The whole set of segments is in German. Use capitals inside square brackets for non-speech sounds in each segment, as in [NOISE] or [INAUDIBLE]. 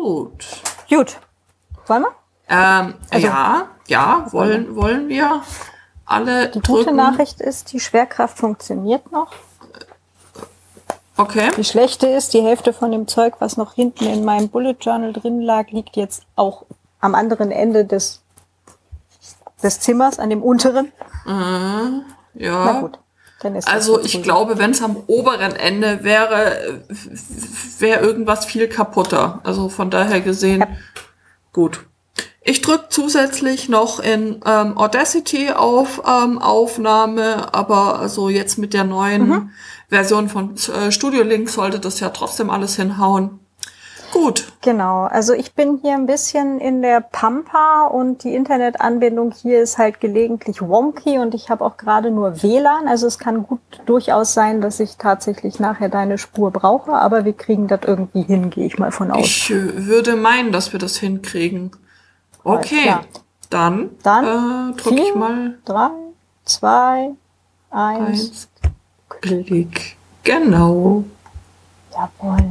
Gut. Gut. Wollen wir? Ähm, also, ja, ja, wollen, wollen wir alle Die drücken. gute Nachricht ist, die Schwerkraft funktioniert noch. Okay. Die schlechte ist, die Hälfte von dem Zeug, was noch hinten in meinem Bullet Journal drin lag, liegt jetzt auch am anderen Ende des, des Zimmers, an dem unteren. Mhm. Ja. Na gut. Also ich glaube, wenn es am oberen Ende wäre, wäre irgendwas viel kaputter. Also von daher gesehen, ja. gut. Ich drücke zusätzlich noch in ähm, Audacity auf ähm, Aufnahme, aber also jetzt mit der neuen mhm. Version von äh, Studio Link sollte das ja trotzdem alles hinhauen. Gut. Genau, also ich bin hier ein bisschen in der Pampa und die Internetanbindung hier ist halt gelegentlich wonky und ich habe auch gerade nur WLAN. Also es kann gut durchaus sein, dass ich tatsächlich nachher deine Spur brauche, aber wir kriegen das irgendwie hin, gehe ich mal von aus. Ich äh, würde meinen, dass wir das hinkriegen. Okay, dann, dann äh, drücke ich mal. Drei, zwei, eins. eins. Klick. Genau. Jawohl.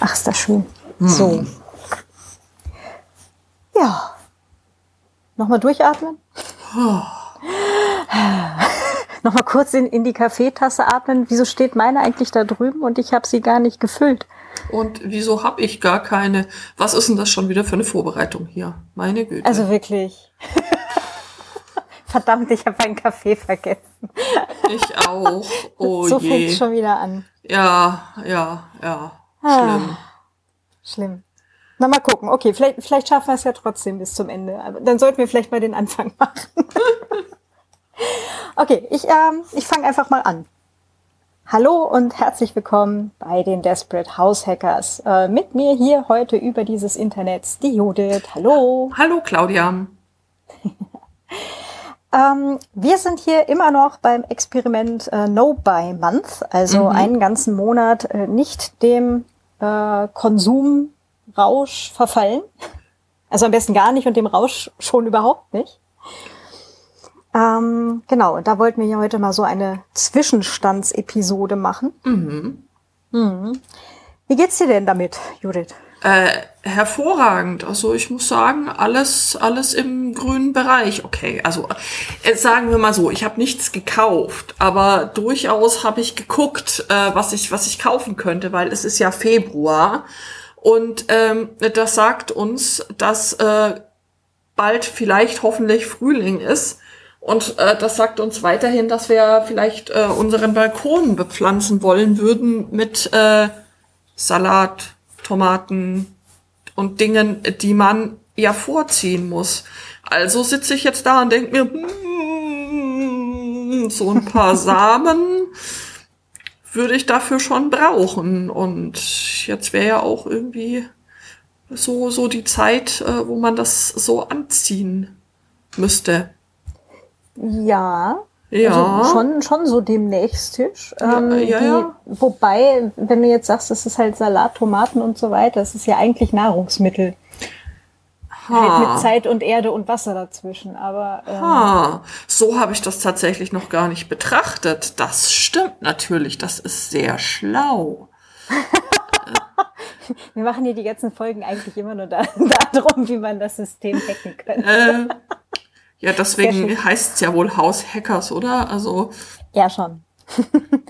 Ach, ist das schön. Hm. So. Ja. Nochmal durchatmen. Oh. Nochmal kurz in, in die Kaffeetasse atmen. Wieso steht meine eigentlich da drüben und ich habe sie gar nicht gefüllt? Und wieso habe ich gar keine? Was ist denn das schon wieder für eine Vorbereitung hier? Meine Güte. Also wirklich. Verdammt, ich habe einen Kaffee vergessen. Ich auch. Oh so fängt schon wieder an. Ja, ja, ja. Schlimm. Ah, schlimm. Na, mal gucken. Okay, vielleicht, vielleicht schaffen wir es ja trotzdem bis zum Ende. Aber dann sollten wir vielleicht mal den Anfang [LAUGHS] machen. okay, ich, ähm, ich fange einfach mal an. Hallo und herzlich willkommen bei den Desperate House Hackers. Äh, mit mir hier heute über dieses Internet die Judith. Hallo. Hallo Claudia. [LAUGHS] ähm, wir sind hier immer noch beim Experiment äh, No Buy Month, also mhm. einen ganzen Monat äh, nicht dem äh, Konsumrausch verfallen. Also am besten gar nicht und dem Rausch schon überhaupt nicht. Ähm, genau, und da wollten wir ja heute mal so eine Zwischenstandsepisode machen. Mhm. Mhm. Wie geht's dir denn damit, Judith? Äh, hervorragend. Also ich muss sagen, alles, alles im grünen Bereich. Okay, also äh, sagen wir mal so, ich habe nichts gekauft, aber durchaus habe ich geguckt, äh, was ich, was ich kaufen könnte, weil es ist ja Februar und ähm, das sagt uns, dass äh, bald vielleicht hoffentlich Frühling ist. Und äh, das sagt uns weiterhin, dass wir vielleicht äh, unseren Balkon bepflanzen wollen würden mit äh, Salat, Tomaten und Dingen, die man ja vorziehen muss. Also sitze ich jetzt da und denke mir, mm, so ein paar [LAUGHS] Samen würde ich dafür schon brauchen. Und jetzt wäre ja auch irgendwie so, so die Zeit, äh, wo man das so anziehen müsste. Ja. Ja. Also schon, schon so demnächst Tisch. Ähm, ja, ja, die, ja. Wobei, wenn du jetzt sagst, das ist halt Salat, Tomaten und so weiter, das ist ja eigentlich Nahrungsmittel. Ha. Halt mit Zeit und Erde und Wasser dazwischen, aber. Ähm, ha. So habe ich das tatsächlich noch gar nicht betrachtet. Das stimmt natürlich, das ist sehr schlau. [LAUGHS] Wir machen hier die ganzen Folgen eigentlich immer nur da, [LAUGHS] darum, wie man das System hacken könnte. Äh, ja, deswegen heißt es ja wohl Haus Hackers, oder? Also. Ja, schon. [LAUGHS]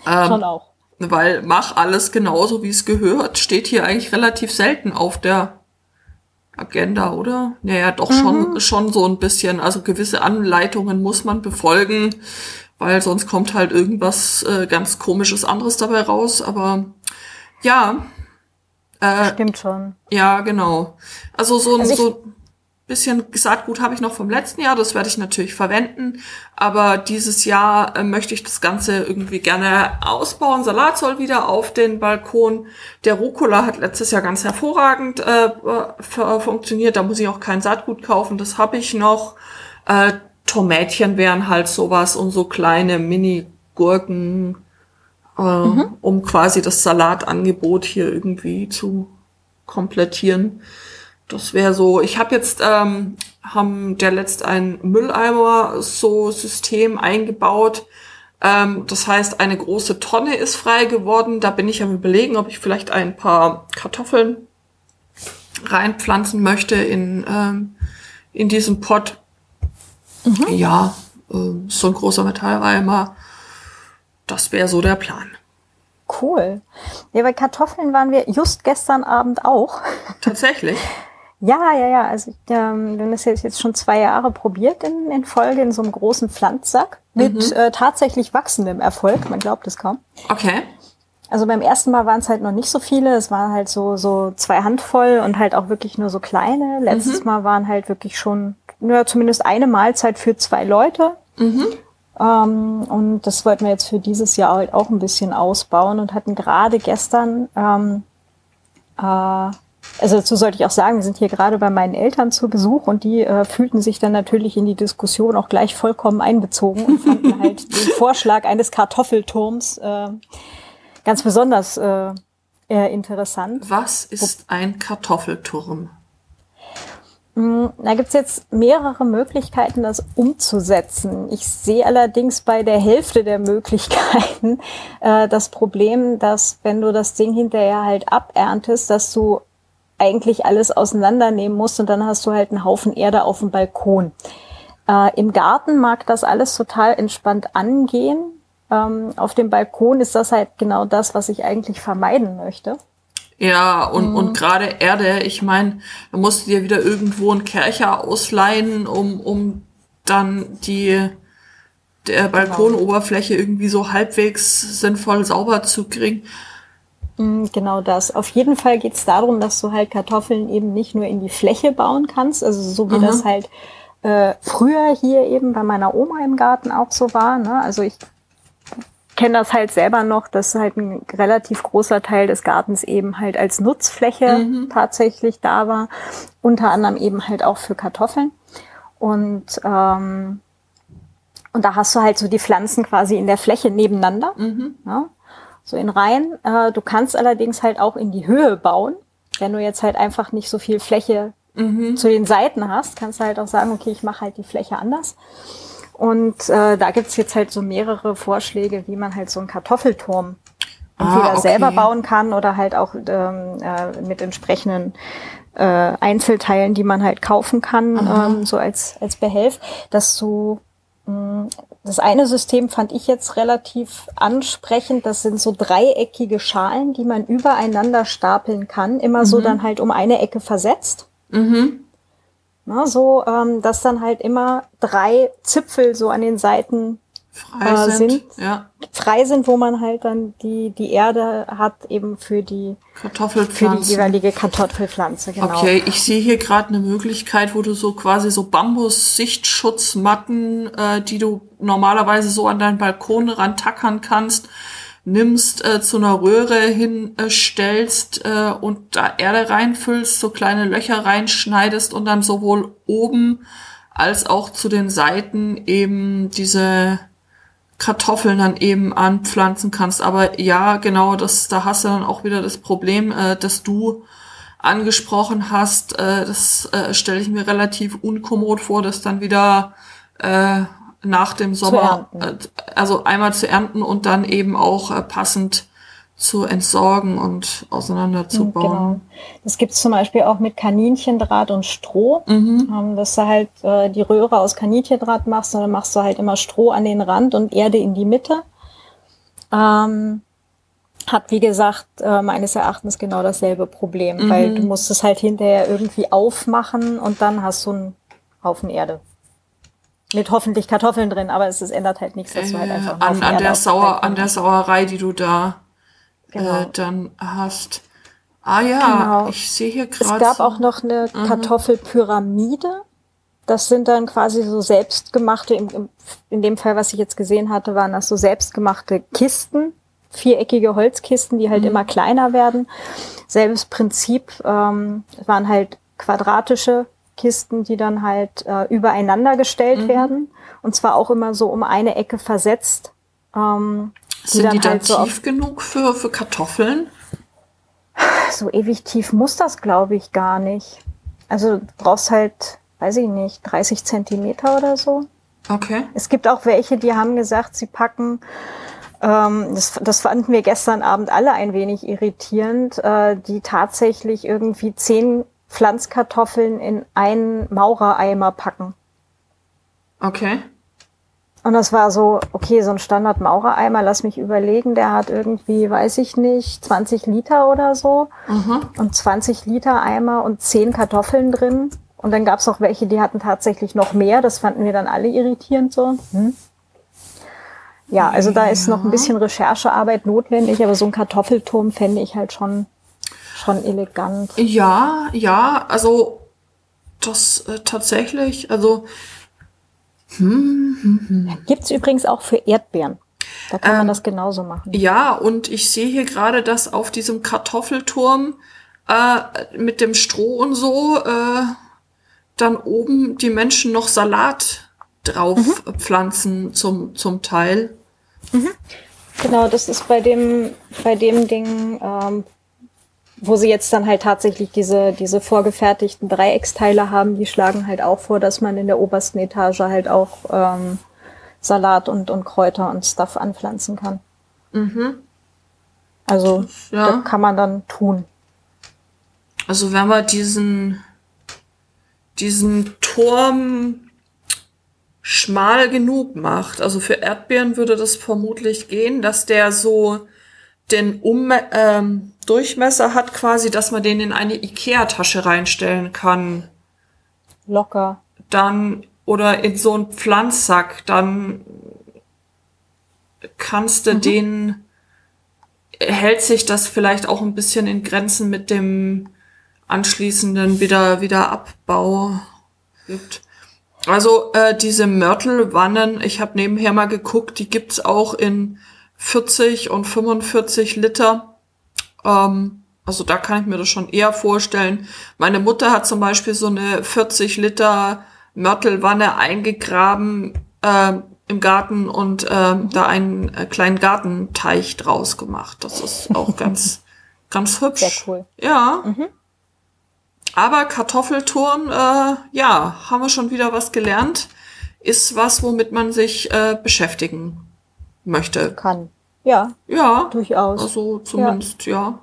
ähm, schon auch. Weil mach alles genauso, wie es gehört, steht hier eigentlich relativ selten auf der Agenda, oder? Naja, doch mhm. schon, schon so ein bisschen. Also gewisse Anleitungen muss man befolgen, weil sonst kommt halt irgendwas äh, ganz komisches anderes dabei raus. Aber ja. Äh, Stimmt schon. Ja, genau. Also so, also so bisschen Saatgut habe ich noch vom letzten Jahr, das werde ich natürlich verwenden. Aber dieses Jahr äh, möchte ich das Ganze irgendwie gerne ausbauen. Salat soll wieder auf den Balkon. Der Rucola hat letztes Jahr ganz hervorragend äh, funktioniert. Da muss ich auch kein Saatgut kaufen. Das habe ich noch. Äh, Tomätchen wären halt sowas und so kleine Mini-Gurken, äh, mhm. um quasi das Salatangebot hier irgendwie zu komplettieren. Das wäre so, ich habe jetzt, ähm, haben der letzt ein Mülleimer so System eingebaut. Ähm, das heißt, eine große Tonne ist frei geworden. Da bin ich am überlegen, ob ich vielleicht ein paar Kartoffeln reinpflanzen möchte in, ähm, in diesen Pott. Mhm. Ja, äh, so ein großer Metallreimer. Das wäre so der Plan. Cool. Ja, bei Kartoffeln waren wir just gestern Abend auch. Tatsächlich. [LAUGHS] Ja, ja, ja. Also ähm, wir haben das jetzt schon zwei Jahre probiert in, in Folge in so einem großen Pflanzsack mit mhm. äh, tatsächlich wachsendem Erfolg. Man glaubt es kaum. Okay. Also beim ersten Mal waren es halt noch nicht so viele. Es waren halt so so zwei Handvoll und halt auch wirklich nur so kleine. Letztes mhm. Mal waren halt wirklich schon nur zumindest eine Mahlzeit für zwei Leute. Mhm. Ähm, und das wollten wir jetzt für dieses Jahr halt auch ein bisschen ausbauen und hatten gerade gestern ähm, äh, also dazu sollte ich auch sagen, wir sind hier gerade bei meinen Eltern zu Besuch und die äh, fühlten sich dann natürlich in die Diskussion auch gleich vollkommen einbezogen und fanden [LAUGHS] halt den Vorschlag eines Kartoffelturms äh, ganz besonders äh, interessant. Was ist ein Kartoffelturm? Mm, da gibt's jetzt mehrere Möglichkeiten, das umzusetzen. Ich sehe allerdings bei der Hälfte der Möglichkeiten [LAUGHS] äh, das Problem, dass wenn du das Ding hinterher halt aberntest, dass du eigentlich alles auseinandernehmen musst und dann hast du halt einen Haufen Erde auf dem Balkon. Äh, Im Garten mag das alles total entspannt angehen. Ähm, auf dem Balkon ist das halt genau das, was ich eigentlich vermeiden möchte. Ja, und, mhm. und gerade Erde, ich meine, da musst du dir wieder irgendwo einen Kercher ausleihen, um, um dann die der genau. Balkonoberfläche irgendwie so halbwegs sinnvoll sauber zu kriegen. Mm, genau das. Auf jeden Fall geht es darum, dass du halt Kartoffeln eben nicht nur in die Fläche bauen kannst, also so wie Aha. das halt äh, früher hier eben bei meiner Oma im Garten auch so war. Ne? Also ich kenne das halt selber noch, dass halt ein relativ großer Teil des Gartens eben halt als Nutzfläche mhm. tatsächlich da war, unter anderem eben halt auch für Kartoffeln. Und ähm, und da hast du halt so die Pflanzen quasi in der Fläche nebeneinander. Mhm. Ja? So in Reihen. Äh, du kannst allerdings halt auch in die Höhe bauen. Wenn du jetzt halt einfach nicht so viel Fläche mhm. zu den Seiten hast, kannst du halt auch sagen, okay, ich mache halt die Fläche anders. Und äh, da gibt's jetzt halt so mehrere Vorschläge, wie man halt so einen Kartoffelturm entweder ah, okay. selber bauen kann oder halt auch ähm, äh, mit entsprechenden äh, Einzelteilen, die man halt kaufen kann, ähm, so als, als Behelf, dass du das eine System fand ich jetzt relativ ansprechend. Das sind so dreieckige Schalen, die man übereinander stapeln kann. Immer mhm. so dann halt um eine Ecke versetzt. Mhm. Na, so, ähm, dass dann halt immer drei Zipfel so an den Seiten frei äh, sind, sind, ja. frei sind, wo man halt dann die, die Erde hat eben für die Kartoffelpflanze. Für die jeweilige Kartoffelpflanze, genau. Okay, ich sehe hier gerade eine Möglichkeit, wo du so quasi so Bambus-Sichtschutzmatten, äh, die du normalerweise so an deinen Balkon rantackern kannst, nimmst, äh, zu einer Röhre hinstellst äh, und da Erde reinfüllst, so kleine Löcher reinschneidest und dann sowohl oben als auch zu den Seiten eben diese Kartoffeln dann eben anpflanzen kannst. Aber ja, genau, das, da hast du dann auch wieder das Problem, äh, dass du angesprochen hast. Äh, das äh, stelle ich mir relativ unkommod vor, dass dann wieder äh, nach dem Sommer, äh, also einmal zu ernten und dann eben auch äh, passend zu entsorgen und auseinanderzubauen. Genau. Das gibt's zum Beispiel auch mit Kaninchendraht und Stroh, mhm. ähm, dass du halt äh, die Röhre aus Kaninchendraht machst und dann machst du halt immer Stroh an den Rand und Erde in die Mitte. Ähm, hat, wie gesagt, äh, meines Erachtens genau dasselbe Problem, mhm. weil du musst es halt hinterher irgendwie aufmachen und dann hast du einen Haufen Erde. Mit hoffentlich Kartoffeln drin, aber es, es ändert halt nichts, dass du halt einfach äh, an, an der Sauer, an der Sauerei, die du da genau. äh, dann hast. Ah ja, genau. ich sehe hier gerade. Es gab auch noch eine mhm. Kartoffelpyramide. Das sind dann quasi so selbstgemachte, in, in dem Fall, was ich jetzt gesehen hatte, waren das so selbstgemachte Kisten, viereckige Holzkisten, die halt mhm. immer kleiner werden. Selbes Prinzip, ähm, waren halt quadratische Kisten, die dann halt äh, übereinander gestellt mhm. werden. Und zwar auch immer so um eine Ecke versetzt. Ähm, sind die, die dann halt so tief genug für, für Kartoffeln? So ewig tief muss das, glaube ich, gar nicht. Also du brauchst halt, weiß ich nicht, 30 Zentimeter oder so. Okay. Es gibt auch welche, die haben gesagt, sie packen, ähm, das, das fanden wir gestern Abend alle ein wenig irritierend, äh, die tatsächlich irgendwie 10 Pflanzkartoffeln in einen Maurereimer packen. Okay. Und das war so, okay, so ein Standard-Maurereimer, lass mich überlegen, der hat irgendwie, weiß ich nicht, 20 Liter oder so. Mhm. Und 20 Liter Eimer und 10 Kartoffeln drin. Und dann gab es auch welche, die hatten tatsächlich noch mehr. Das fanden wir dann alle irritierend so. Hm. Ja, also da ist noch ein bisschen Recherchearbeit notwendig, aber so ein Kartoffelturm fände ich halt schon, schon elegant. Ja, ja, also das äh, tatsächlich, also hm, hm, hm. Gibt's übrigens auch für Erdbeeren. Da kann ähm, man das genauso machen. Ja, und ich sehe hier gerade, dass auf diesem Kartoffelturm äh, mit dem Stroh und so äh, dann oben die Menschen noch Salat drauf mhm. pflanzen zum, zum Teil. Mhm. Genau, das ist bei dem, bei dem Ding, ähm, wo sie jetzt dann halt tatsächlich diese, diese vorgefertigten Dreiecksteile haben, die schlagen halt auch vor, dass man in der obersten Etage halt auch ähm, Salat und, und Kräuter und Stuff anpflanzen kann. Mhm. Also ja. das kann man dann tun. Also wenn wir diesen, diesen Turm schmal genug macht, also für Erdbeeren würde das vermutlich gehen, dass der so den um ähm, Durchmesser hat, quasi, dass man den in eine Ikea-Tasche reinstellen kann. Locker. Dann, oder in so einen Pflanzsack, dann kannst du mhm. den, hält sich das vielleicht auch ein bisschen in Grenzen mit dem anschließenden wieder, wieder Abbau gibt. Also äh, diese Mörtelwannen, ich habe nebenher mal geguckt, die gibt's auch in 40 und 45 Liter. Ähm, also da kann ich mir das schon eher vorstellen. Meine Mutter hat zum Beispiel so eine 40 Liter Mörtelwanne eingegraben äh, im Garten und äh, da einen äh, kleinen Gartenteich draus gemacht. Das ist auch [LAUGHS] ganz, ganz hübsch. Sehr cool. Ja. Mhm. Aber Kartoffelturm, äh, ja, haben wir schon wieder was gelernt. Ist was, womit man sich äh, beschäftigen möchte. Kann. Ja. Ja. Durchaus. Also zumindest, ja. ja.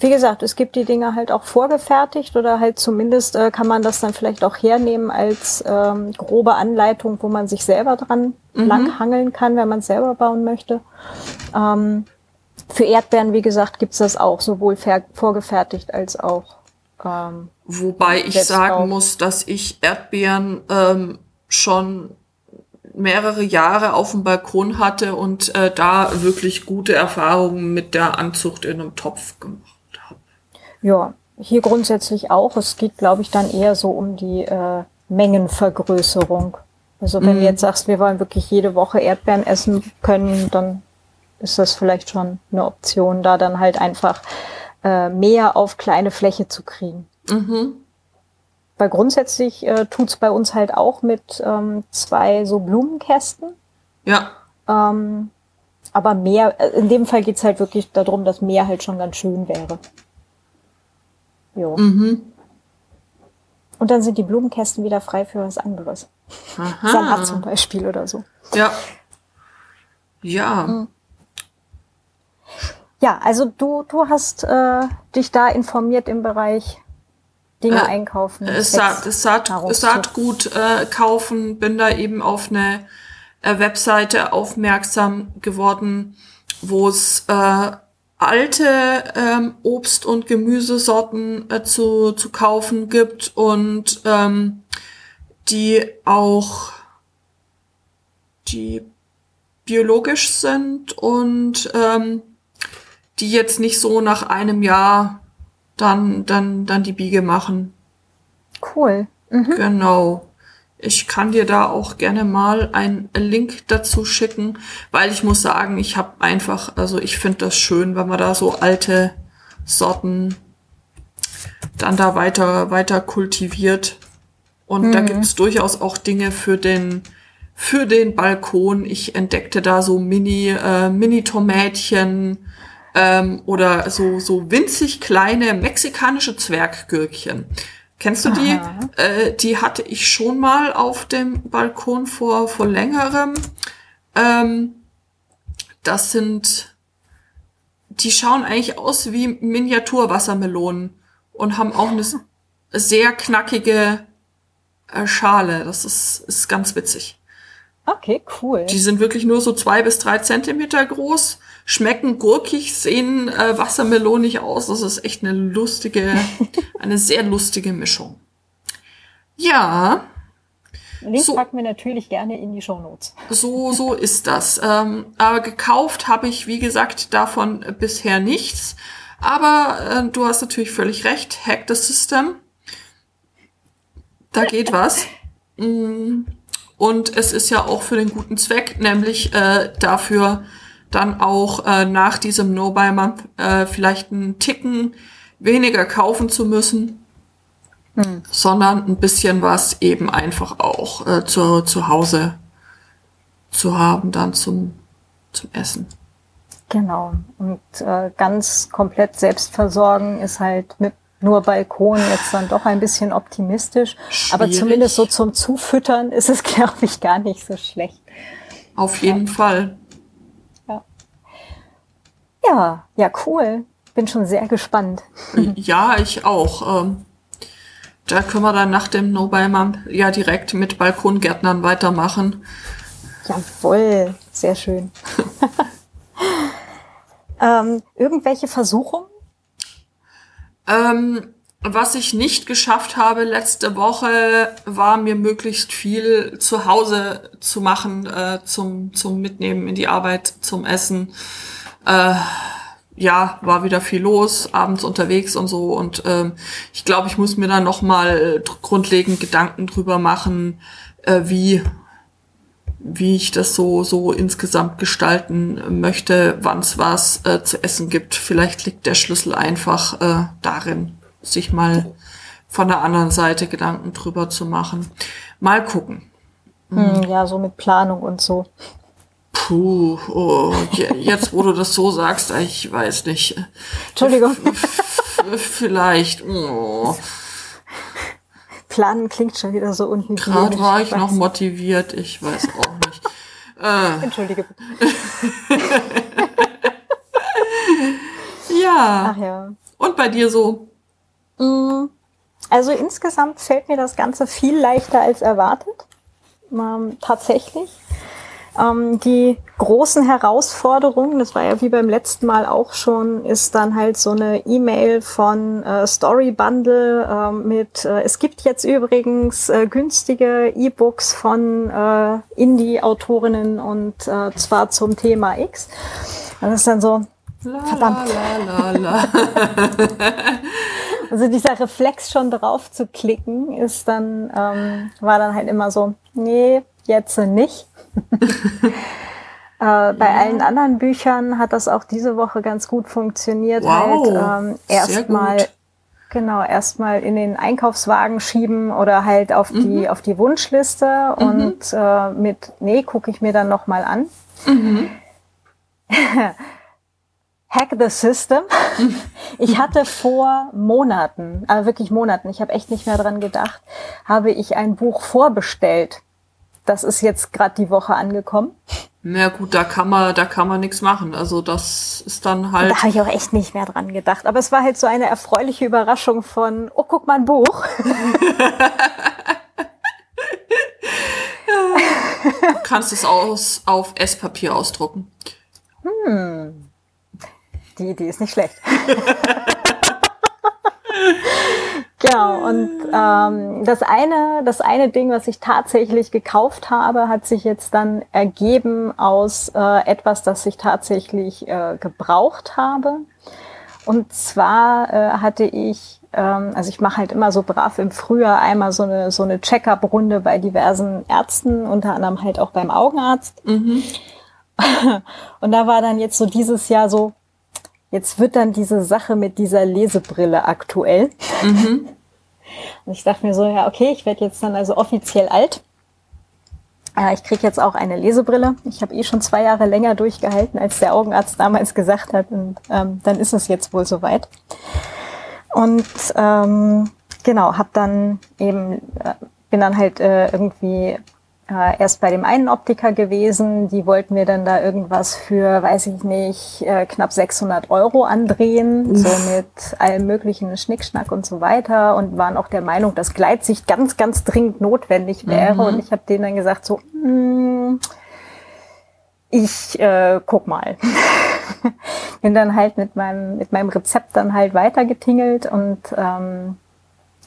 Wie gesagt, es gibt die Dinge halt auch vorgefertigt oder halt zumindest äh, kann man das dann vielleicht auch hernehmen als ähm, grobe Anleitung, wo man sich selber dran mhm. langhangeln kann, wenn man es selber bauen möchte. Ähm, für Erdbeeren, wie gesagt, gibt's das auch, sowohl vorgefertigt als auch. Ähm, Wobei ich sagen muss, dass ich Erdbeeren ähm, schon mehrere Jahre auf dem Balkon hatte und äh, da wirklich gute Erfahrungen mit der Anzucht in einem Topf gemacht habe. Ja, hier grundsätzlich auch. Es geht, glaube ich, dann eher so um die äh, Mengenvergrößerung. Also wenn mm. du jetzt sagst, wir wollen wirklich jede Woche Erdbeeren essen können, dann ist das vielleicht schon eine Option, da dann halt einfach äh, mehr auf kleine Fläche zu kriegen. Mhm. Weil grundsätzlich äh, tut's bei uns halt auch mit ähm, zwei so Blumenkästen. Ja. Ähm, aber mehr, äh, in dem Fall geht's halt wirklich darum, dass mehr halt schon ganz schön wäre. Jo. Mhm. Und dann sind die Blumenkästen wieder frei für was anderes. Aha. Salat zum Beispiel oder so. Ja. Ja. Mhm. Ja, also du, du hast äh, dich da informiert im Bereich Dinge äh, einkaufen. Es Saat, Saat, Saatgut äh, kaufen, bin da eben auf eine äh, Webseite aufmerksam geworden, wo es äh, alte ähm, Obst- und Gemüsesorten äh, zu, zu kaufen gibt und ähm, die auch die biologisch sind und ähm, die jetzt nicht so nach einem Jahr dann, dann, dann die Biege machen. Cool. Mhm. Genau. Ich kann dir da auch gerne mal einen Link dazu schicken, weil ich muss sagen, ich habe einfach, also ich finde das schön, wenn man da so alte Sorten dann da weiter, weiter kultiviert. Und mhm. da gibt's durchaus auch Dinge für den, für den Balkon. Ich entdeckte da so Mini, äh, Mini-Tomätchen, ähm, oder so, so winzig kleine mexikanische Zwerggürkchen. Kennst du die? Äh, die hatte ich schon mal auf dem Balkon vor, vor längerem. Ähm, das sind, die schauen eigentlich aus wie Miniaturwassermelonen. und haben auch eine sehr knackige äh, Schale. Das ist, ist ganz witzig. Okay, cool. Die sind wirklich nur so zwei bis drei Zentimeter groß, schmecken gurkig, sehen äh, wassermelonig aus. Das ist echt eine lustige, [LAUGHS] eine sehr lustige Mischung. Ja. Link so, packen wir natürlich gerne in die Show Notes. So, so ist das. Ähm, aber gekauft habe ich, wie gesagt, davon bisher nichts. Aber äh, du hast natürlich völlig recht. Hack the System. Da geht was. Mm. Und es ist ja auch für den guten Zweck, nämlich äh, dafür dann auch äh, nach diesem No-Buy-Month äh, vielleicht einen Ticken weniger kaufen zu müssen, hm. sondern ein bisschen was eben einfach auch äh, zu, zu Hause zu haben, dann zum, zum Essen. Genau. Und äh, ganz komplett selbst versorgen ist halt mit nur Balkon jetzt dann doch ein bisschen optimistisch. Schwierig. Aber zumindest so zum Zufüttern ist es, [LAUGHS] glaube ich, gar nicht so schlecht. Auf jeden ja. Fall. Ja. ja, cool. Bin schon sehr gespannt. [LAUGHS] Ja, ich auch. Ähm, da können wir dann nach dem No-Buy-Mom ja direkt mit Balkongärtnern weitermachen. Jawohl, sehr schön. [LAUGHS] ähm, irgendwelche Versuchungen? Ähm, was ich nicht geschafft habe letzte Woche, war mir möglichst viel zu Hause zu machen, äh, zum, zum Mitnehmen in die Arbeit, zum Essen. Äh, ja, war wieder viel los, abends unterwegs und so. Und ähm, ich glaube, ich muss mir da noch mal grundlegend Gedanken drüber machen, äh, wie wie ich das so so insgesamt gestalten möchte, wann es was äh, zu essen gibt. Vielleicht liegt der Schlüssel einfach äh, darin, sich mal von der anderen Seite Gedanken drüber zu machen. Mal gucken. Mhm. Ja, so mit Planung und so. Puh, oh, jetzt wo du das so sagst, ich weiß nicht. Entschuldigung. Vielleicht. Oh. Planen klingt schon wieder so unhygienisch. Gerade war ich noch motiviert, ich weiß auch nicht. Äh. Entschuldige. ja. Ach ja. Und bei dir so? Mm, also insgesamt fällt mir das Ganze viel leichter als erwartet. Ähm, tatsächlich. Ähm, die großen Herausforderungen, das war ja wie beim letzten Mal auch schon, ist dann halt so eine E-Mail von äh, Story Bundle äh, mit, äh, es gibt jetzt übrigens äh, günstige E-Books von äh, Indie-Autorinnen und äh, zwar zum Thema X. Das ist dann so, la, verdammt. La, la, [LAUGHS] also dieser Reflex schon drauf zu klicken, ist dann, ähm, war dann halt immer so, nee, jetzt nicht. Äh, bei ja. allen anderen Büchern hat das auch diese Woche ganz gut funktioniert. Wow, halt ähm, erstmal genau erstmal in den Einkaufswagen schieben oder halt auf mhm. die auf die Wunschliste mhm. und äh, mit nee gucke ich mir dann noch mal an. Mhm. [LAUGHS] Hack the System. [LAUGHS] Ich hatte vor Monaten, aber wirklich Monaten, ich habe echt nicht mehr dran gedacht, habe ich ein Buch vorbestellt das ist jetzt gerade die Woche angekommen. Na gut, da kann man, da kann man nichts machen. Also das ist dann halt. Da habe ich auch echt nicht mehr dran gedacht. Aber es war halt so eine erfreuliche Überraschung von, oh, guck mal ein Buch. [LAUGHS] du kannst es aus, auf Esspapier ausdrucken. Hm. Die Idee ist nicht schlecht. [LAUGHS] Genau, und ähm, das eine, das eine Ding, was ich tatsächlich gekauft habe, hat sich jetzt dann ergeben aus äh, etwas, das ich tatsächlich äh, gebraucht habe. Und zwar äh, hatte ich, ähm, also ich mache halt immer so brav im Frühjahr einmal so eine so eine Check-up-Runde bei diversen Ärzten, unter anderem halt auch beim Augenarzt. Mhm. [LAUGHS] Und da war dann jetzt so dieses Jahr so, jetzt wird dann diese Sache mit dieser Lesebrille aktuell. Mhm. Und ich dachte mir so, ja, okay, ich werde jetzt dann also offiziell alt. Äh, ich kriege jetzt auch eine Lesebrille. Ich habe eh schon zwei Jahre länger durchgehalten, als der Augenarzt damals gesagt hat. Und ähm, dann ist es jetzt wohl soweit. Und ähm, genau, habe dann eben, äh, bin dann halt äh, irgendwie äh, erst bei dem einen Optiker gewesen. Die wollten mir dann da irgendwas für, weiß ich nicht, äh, knapp 600 Euro andrehen, Uff. so mit allem möglichen Schnickschnack und so weiter und waren auch der Meinung, dass Gleitsicht ganz, ganz dringend notwendig wäre. Mhm. Und ich habe denen dann gesagt, so, mm, ich äh, guck mal. [LAUGHS] Bin dann halt mit meinem, mit meinem Rezept dann halt weitergetingelt und ähm,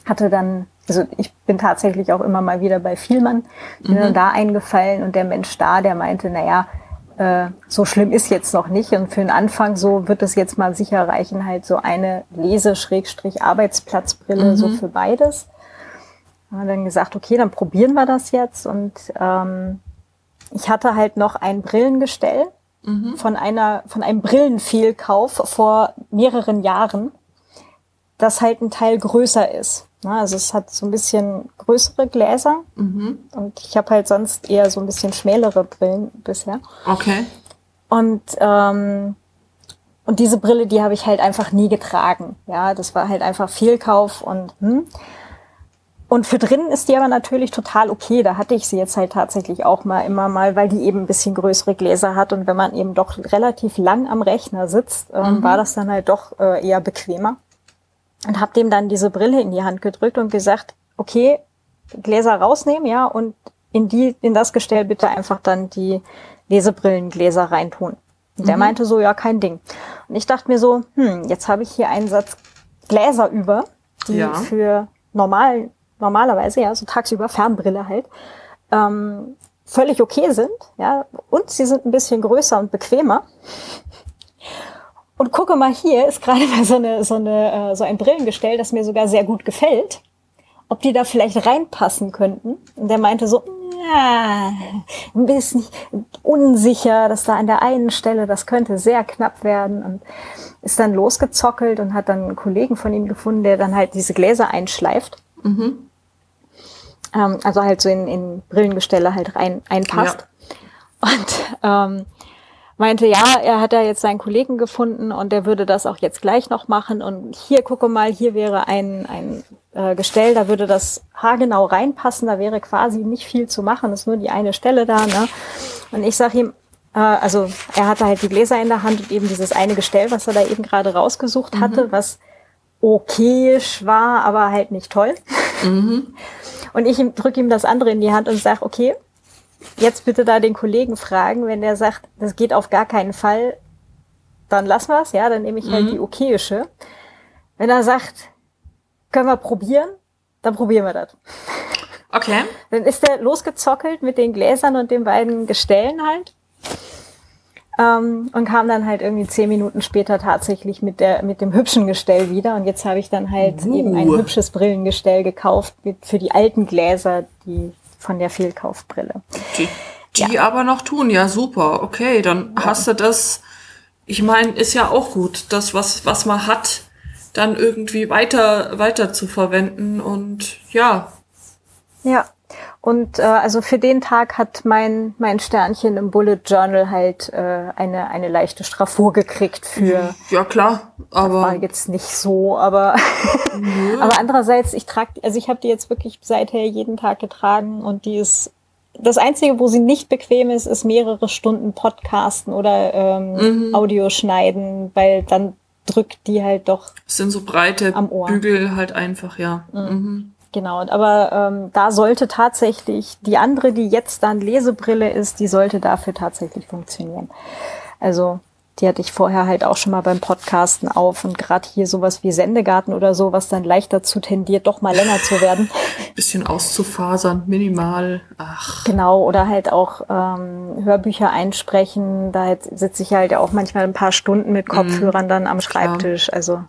hatte dann also ich bin tatsächlich auch immer mal wieder bei Vielmann, mhm. da eingefallen und der Mensch da, der meinte, naja, äh, so schlimm ist jetzt noch nicht und für den Anfang so wird es jetzt mal sicher reichen, halt so eine Lese-Arbeitsplatzbrille mhm. so für beides. Haben dann gesagt, okay, dann probieren wir das jetzt und ähm, ich hatte halt noch ein Brillengestell mhm. von einer von einem Brillenfehlkauf vor mehreren Jahren, das halt ein Teil größer ist. Also es hat so ein bisschen größere Gläser mhm. und ich habe halt sonst eher so ein bisschen schmälere Brillen bisher. Okay. Und ähm, und diese Brille, die habe ich halt einfach nie getragen. Ja, das war halt einfach Fehlkauf und hm. Und für drinnen ist die aber natürlich total okay. Da hatte ich sie jetzt halt tatsächlich auch mal immer mal, weil die eben ein bisschen größere Gläser hat. Und wenn man eben doch relativ lang am Rechner sitzt, ähm, mhm. war das dann halt doch äh, eher bequemer und habe dem dann diese Brille in die Hand gedrückt und gesagt, okay, Gläser rausnehmen, ja, und in die, in das Gestell bitte einfach dann die Lesebrillengläser reintun. Und der mhm. meinte so, ja, kein Ding. Und ich dachte mir so, hm, jetzt habe ich hier einen Satz Gläser über, die ja. für normal, normalerweise, ja, so tagsüber Fernbrille halt, ähm, völlig okay sind, ja, und sie sind ein bisschen größer und bequemer. Und gucke mal, hier ist gerade mal so, eine, so, eine, äh, so ein Brillengestell, das mir sogar sehr gut gefällt. Ob die da vielleicht reinpassen könnten. Und der meinte so, ja, ein bisschen unsicher, dass da an der einen Stelle, das könnte sehr knapp werden. Und ist dann losgezockelt und hat dann einen Kollegen von ihm gefunden, der dann halt diese Gläser einschleift. Mhm. Ähm, also halt so in, in Brillengestelle halt rein einpasst. Ja. Und ähm, meinte, ja, er hat da jetzt seinen Kollegen gefunden und der würde das auch jetzt gleich noch machen. Und hier, gucke mal, hier wäre ein, ein äh, Gestell, da würde das haargenau reinpassen, da wäre quasi nicht viel zu machen, ist nur die eine Stelle da. Ne? Und ich sage ihm, äh, also er hatte halt die Gläser in der Hand und eben dieses eine Gestell, was er da eben gerade rausgesucht hatte, mhm. was okayisch war, aber halt nicht toll. Mhm. [LAUGHS] Und ich drücke ihm das andere in die Hand und sage, okay, jetzt bitte da den Kollegen fragen, wenn der sagt, das geht auf gar keinen Fall, dann lassen wir es, ja, dann nehme ich halt mhm. die okayische. Wenn er sagt, können wir probieren, dann probieren wir das. Okay. Dann ist er losgezockelt mit den Gläsern und den beiden Gestellen halt. Ähm, und kam dann halt irgendwie zehn Minuten später tatsächlich mit der mit dem hübschen Gestell wieder. Und jetzt habe ich dann halt uh. eben ein hübsches Brillengestell gekauft mit, für die alten Gläser, die von der Fehlkaufbrille. Die, die ja. aber noch tun, ja super. Okay, dann ja. hast du das. Ich meine, ist ja auch gut, das was was man hat, dann irgendwie weiter weiter zu verwenden und ja. Ja. Und äh, also für den Tag hat mein mein Sternchen im Bullet Journal halt äh, eine eine leichte Straffur gekriegt für. Ja klar, aber war jetzt nicht so, aber [LAUGHS] aber andererseits ich trage also ich habe die jetzt wirklich seither jeden Tag getragen und die ist das einzige, wo sie nicht bequem ist, ist mehrere Stunden Podcasten oder ähm, mhm. Audio schneiden, weil dann drückt die halt doch. Das sind so breite Bügel halt einfach, ja. Mhm. Mhm. Genau, aber ähm, da sollte tatsächlich die andere, die jetzt dann Lesebrille ist, die sollte dafür tatsächlich funktionieren. Also die hatte ich vorher halt auch schon mal beim Podcasten auf und gerade hier sowas wie Sendegarten oder so, was dann leicht dazu tendiert, doch mal länger zu werden. [LAUGHS] Bisschen auszufasern, minimal. Ach. Genau, oder halt auch ähm, Hörbücher einsprechen. Da halt sitze ich halt auch manchmal ein paar Stunden mit Kopfhörern mm, dann am Schreibtisch. Also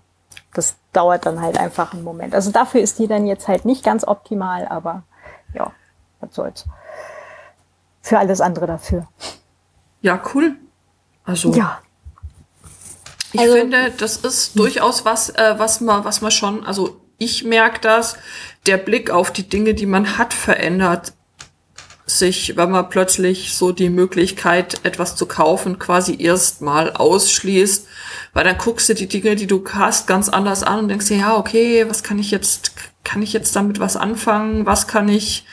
das dauert dann halt einfach einen Moment. Also dafür ist die dann jetzt halt nicht ganz optimal, aber ja, was soll's. Für alles andere dafür. Ja, cool. Also. Ja. Ich also, finde, das ist durchaus was, äh, was man, was man schon, also ich merke das, der Blick auf die Dinge, die man hat, verändert sich, wenn man plötzlich so die Möglichkeit, etwas zu kaufen, quasi erstmal ausschließt, weil dann guckst du die Dinge, die du hast, ganz anders an und denkst dir, ja, okay, was kann ich jetzt, kann ich jetzt damit was anfangen? Was kann ich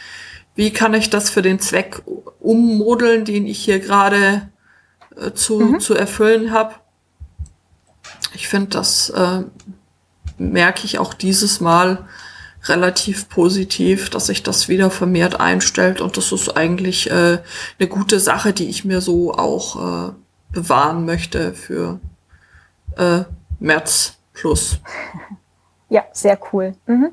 wie kann ich das für den Zweck ummodeln, den ich hier gerade äh, zu, mhm. zu erfüllen habe. Ich finde, das äh, merke ich auch dieses Mal relativ positiv, dass sich das wieder vermehrt einstellt und das ist eigentlich äh, eine gute Sache, die ich mir so auch äh, bewahren möchte für äh, März plus. [LAUGHS] Ja, sehr cool. Mhm.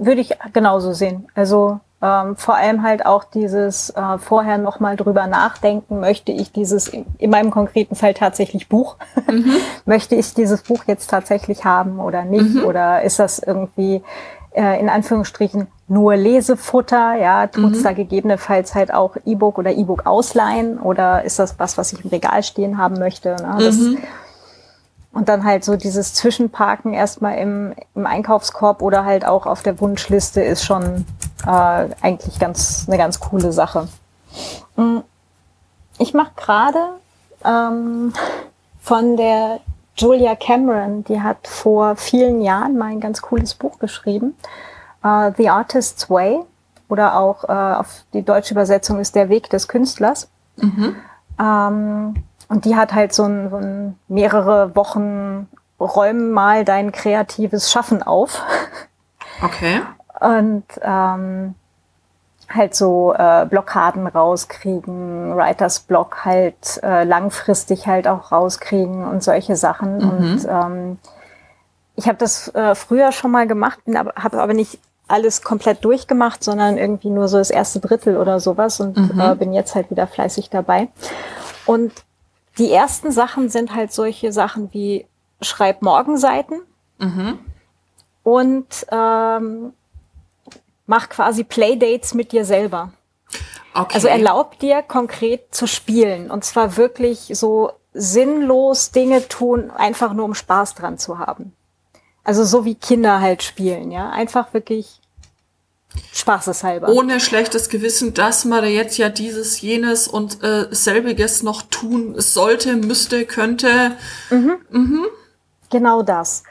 Würde ich genauso sehen. Also ähm, vor allem halt auch dieses äh, vorher nochmal drüber nachdenken, möchte ich dieses, in, in meinem konkreten Fall tatsächlich Buch, [LAUGHS] mhm. möchte ich dieses Buch jetzt tatsächlich haben oder nicht? Mhm. Oder ist das irgendwie äh, in Anführungsstrichen nur Lesefutter? Ja, tut's mhm. da gegebenenfalls halt auch E-Book oder E-Book ausleihen? Oder ist das was, was ich im Regal stehen haben möchte? Ne? Das, mhm. Und dann halt so dieses Zwischenparken erstmal im, im Einkaufskorb oder halt auch auf der Wunschliste ist schon äh, eigentlich ganz eine ganz coole Sache. Mm, ich mache gerade ähm, von der Julia Cameron, die hat vor vielen Jahren mal ein ganz cooles Buch geschrieben, uh, The Artist's Way oder auch uh, auf die deutsche Übersetzung ist Der Weg des Künstlers. Mhm. Ähm, und die hat halt so ein, so ein mehrere Wochen räumen mal dein kreatives Schaffen auf. Okay. Und ähm, halt so äh, Blockaden rauskriegen, Writers Block halt äh, langfristig halt auch rauskriegen und solche Sachen. Mhm. Und ähm, ich habe das äh, früher schon mal gemacht, habe aber nicht alles komplett durchgemacht, sondern irgendwie nur so das erste Drittel oder sowas und mhm. äh, bin jetzt halt wieder fleißig dabei. Und die ersten Sachen sind halt solche Sachen wie Schreib Morgenseiten mhm. und ähm, mach quasi Playdates mit dir selber. Okay. Also erlaub dir konkret zu spielen und zwar wirklich so sinnlos Dinge tun, einfach nur um Spaß dran zu haben. Also so wie Kinder halt spielen, ja. Einfach wirklich Spaßeshalber. Ohne schlechtes Gewissen, dass man jetzt ja dieses, jenes und äh, selbiges noch tun sollte, müsste, könnte. Mhm. Mhm. Genau das.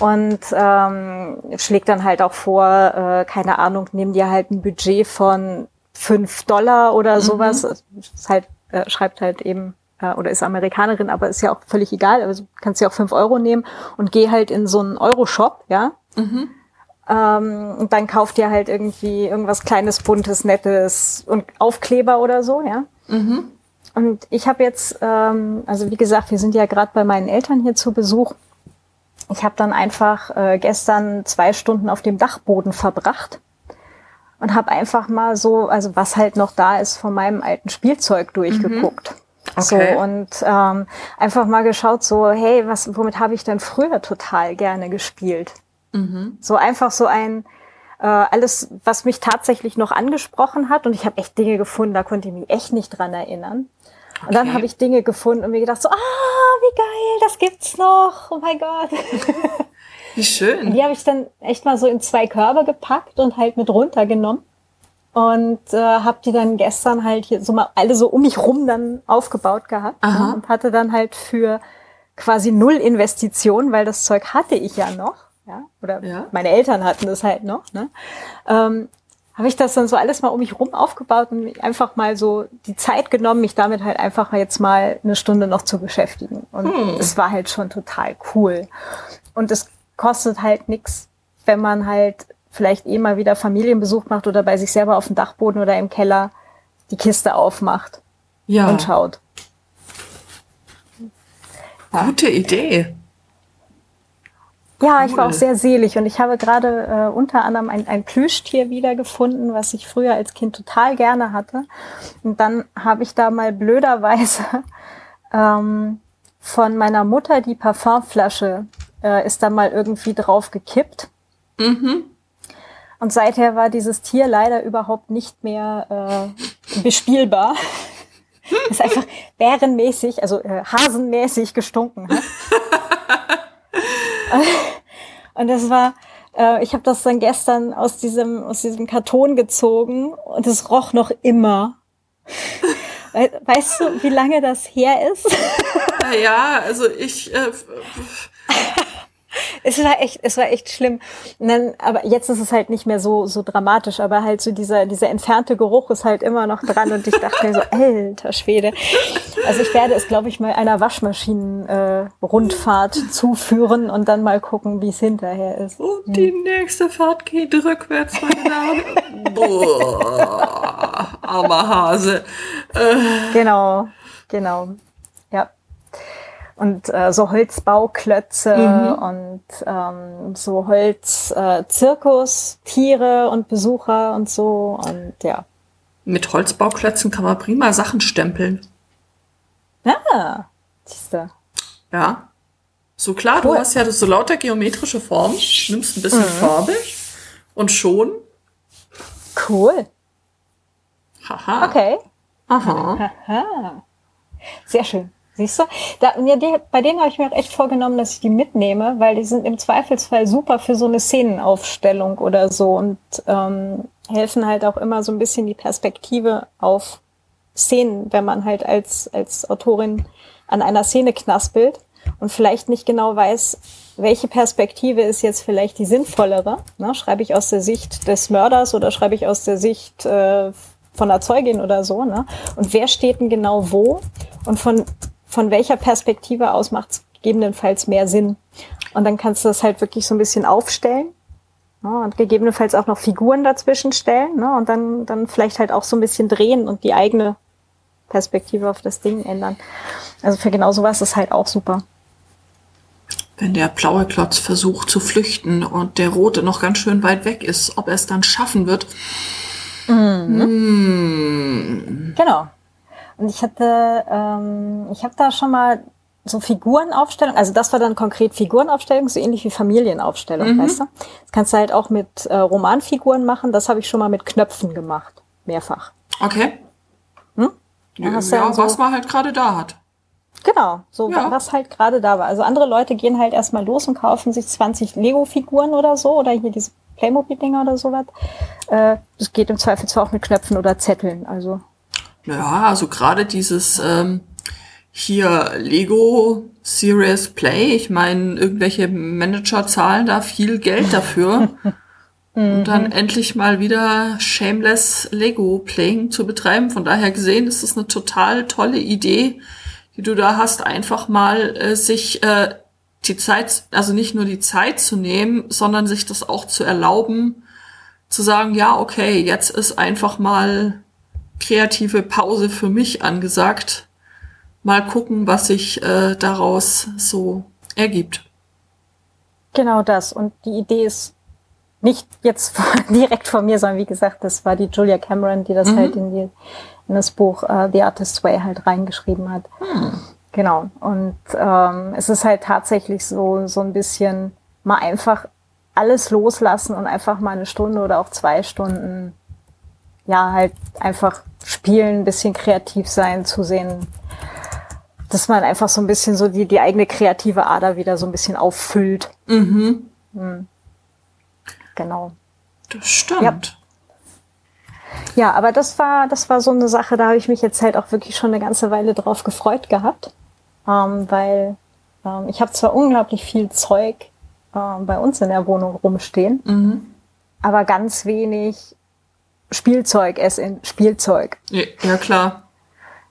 Und ähm, schlägt dann halt auch vor, äh, keine Ahnung, nimm dir halt ein Budget von fünf Dollar oder mhm. sowas. Ist halt, äh, schreibt halt eben äh, oder ist Amerikanerin, aber ist ja auch völlig egal. Also kannst ja auch fünf Euro nehmen und geh halt in so einen Euro-Shop, ja. Mhm. Ähm, und dann kauft ihr halt irgendwie irgendwas kleines, buntes, nettes und Aufkleber oder so, ja. Mhm. Und ich habe jetzt, ähm, also wie gesagt, wir sind ja gerade bei meinen Eltern hier zu Besuch. Ich habe dann einfach äh, gestern zwei Stunden auf dem Dachboden verbracht und habe einfach mal so, also was halt noch da ist, von meinem alten Spielzeug durchgeguckt. Mhm. Okay. So und ähm, einfach mal geschaut, so hey, was, womit habe ich denn früher total gerne gespielt? Mhm. So einfach so ein äh, alles, was mich tatsächlich noch angesprochen hat. Und ich habe echt Dinge gefunden, da konnte ich mich echt nicht dran erinnern. Okay. Und dann habe ich Dinge gefunden und mir gedacht so, ah, wie geil, das gibt's noch. Oh mein Gott. [LAUGHS] Wie schön. Und die habe ich dann echt mal so in zwei Körbe gepackt und halt mit runtergenommen. Und äh, habe die dann gestern halt hier so mal alle so um mich rum dann aufgebaut gehabt. Ne? Und hatte dann halt für quasi null Investition, weil das Zeug hatte ich ja noch ja, oder ja. meine Eltern hatten das halt noch, ne? Ähm, habe ich das dann so alles mal um mich rum aufgebaut und einfach mal so die Zeit genommen, mich damit halt einfach jetzt mal eine Stunde noch zu beschäftigen. Und hm. es war halt schon total cool. Und es kostet halt nix, wenn man halt vielleicht eh mal wieder Familienbesuch macht oder bei sich selber auf dem Dachboden oder im Keller die Kiste aufmacht ja. und schaut. Gute Idee. Ja, ich war auch sehr selig und ich habe gerade äh, unter anderem ein, ein Plüschtier wiedergefunden, was ich früher als Kind total gerne hatte. Und dann habe ich da mal blöderweise [LAUGHS] ähm, von meiner Mutter die Parfumflasche äh, ist da mal irgendwie drauf gekippt. Mhm. Und seither war dieses Tier leider überhaupt nicht mehr äh, bespielbar. [LAUGHS] es einfach bärenmäßig, also äh, hasenmäßig gestunken hat. [LAUGHS] [LAUGHS] und das war, äh, ich habe das dann gestern aus diesem, aus diesem Karton gezogen und es roch noch immer. [LAUGHS] Weißt du, wie lange das her ist? Ja, also ich. Äh, es war echt, es war echt schlimm. Und dann, aber jetzt ist es halt nicht mehr so, so dramatisch, aber halt so dieser, dieser entfernte Geruch ist halt immer noch dran und ich dachte mir so, [LAUGHS] alter Schwede. Also ich werde es, glaube ich, mal einer Waschmaschinen-Rundfahrt äh, zuführen und dann mal gucken, wie es hinterher ist. Und die nächste Fahrt geht rückwärts, meine Damen. [LAUGHS] Boah, armer Hase. Äh. Genau, genau. Und äh, so Holzbauklötze mhm. und ähm, so Holzzirkus, äh, Tiere und Besucher und so und ja. Mit Holzbauklötzen kann man prima Sachen stempeln. Ja, siehst du. Ja. So klar, cool. du hast ja so lauter geometrische Formen, nimmst ein bisschen mhm. Farbe und schon. Cool. Haha. Okay. Aha. Aha. Sehr schön. Siehst du? Da, ja, die, bei denen habe ich mir echt vorgenommen, dass ich die mitnehme, weil die sind im Zweifelsfall super für so eine Szenenaufstellung oder so und ähm, helfen halt auch immer so ein bisschen die Perspektive auf Szenen, wenn man halt als, als Autorin an einer Szene knaspelt und vielleicht nicht genau weiß, welche Perspektive ist jetzt vielleicht die sinnvollere. Ne? Schreibe ich aus der Sicht des Mörders oder schreibe ich aus der Sicht äh, von der Zeugin oder so. Ne? Und wer steht denn genau wo? Und von von welcher Perspektive aus macht es gegebenenfalls mehr Sinn. Und dann kannst du das halt wirklich so ein bisschen aufstellen ne, und gegebenenfalls auch noch Figuren dazwischen stellen ne, und dann, dann vielleicht halt auch so ein bisschen drehen und die eigene Perspektive auf das Ding ändern. Also für genau sowas ist halt auch super. Wenn der blaue Klotz versucht zu flüchten und der rote noch ganz schön weit weg ist, ob er es dann schaffen wird. Mhm. Mmh. Genau. Und ich hatte, ähm, ich habe da schon mal so Figurenaufstellung, also das war dann konkret Figurenaufstellung, so ähnlich wie Familienaufstellung, mhm. weißt du? Das kannst du halt auch mit äh, Romanfiguren machen, das habe ich schon mal mit Knöpfen gemacht, mehrfach. Okay. Hm? Ja, ja so, was man halt gerade da hat. Genau, so ja. was halt gerade da war. Also andere Leute gehen halt erstmal los und kaufen sich 20 Lego-Figuren oder so oder hier diese Playmobil-Dinger oder sowas. Äh, das geht im Zweifelsfall auch mit Knöpfen oder Zetteln, also ja, also gerade dieses ähm, hier Lego Serious Play, ich meine, irgendwelche Manager zahlen da viel Geld dafür. [LAUGHS] und dann mhm. endlich mal wieder shameless Lego Playing zu betreiben. Von daher gesehen ist es eine total tolle Idee, die du da hast, einfach mal äh, sich äh, die Zeit, also nicht nur die Zeit zu nehmen, sondern sich das auch zu erlauben, zu sagen, ja, okay, jetzt ist einfach mal kreative Pause für mich angesagt. Mal gucken, was sich äh, daraus so ergibt. Genau das. Und die Idee ist nicht jetzt [LAUGHS] direkt von mir, sondern wie gesagt, das war die Julia Cameron, die das mhm. halt in, die, in das Buch uh, The Artist's Way halt reingeschrieben hat. Mhm. Genau. Und ähm, es ist halt tatsächlich so, so ein bisschen mal einfach alles loslassen und einfach mal eine Stunde oder auch zwei Stunden ja, halt einfach spielen, ein bisschen kreativ sein, zu sehen, dass man einfach so ein bisschen so die, die eigene kreative Ader wieder so ein bisschen auffüllt. Mhm. mhm. Genau. Das stimmt. Ja. ja, aber das war, das war so eine Sache, da habe ich mich jetzt halt auch wirklich schon eine ganze Weile drauf gefreut gehabt, ähm, weil ähm, ich habe zwar unglaublich viel Zeug ähm, bei uns in der Wohnung rumstehen, mhm. aber ganz wenig Spielzeug es in Spielzeug. Ja, ja klar.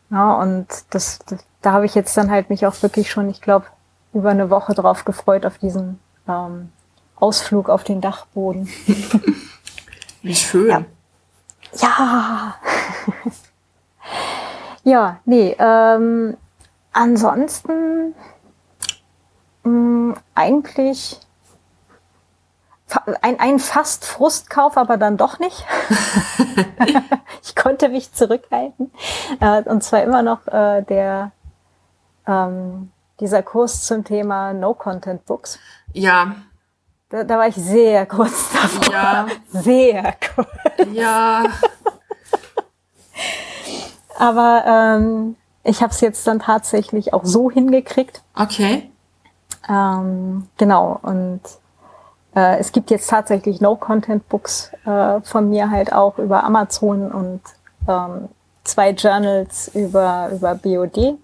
Ja, und das, das da habe ich jetzt dann halt mich auch wirklich schon, ich glaube, über eine Woche drauf gefreut auf diesen ähm, Ausflug auf den Dachboden. [LAUGHS] Wie schön. Ja. Ja, [LAUGHS] ja nee, ähm, ansonsten mh, mm, eigentlich ein, ein fast Frustkauf, aber dann doch nicht. [LAUGHS] [LAUGHS] ich konnte mich zurückhalten. Äh, und zwar immer noch äh, der ähm, dieser Kurs zum Thema No-Content-Books. Ja. Da, da war ich sehr kurz davor. Ja. [LAUGHS] Sehr kurz. Ja. aber ähm, ich habe es jetzt dann tatsächlich auch so hingekriegt. Okay. Ähm, genau. Und äh, es gibt jetzt tatsächlich No-Content-Books äh, von mir halt auch über Amazon und ähm, zwei Journals über, über BOD. Ähm,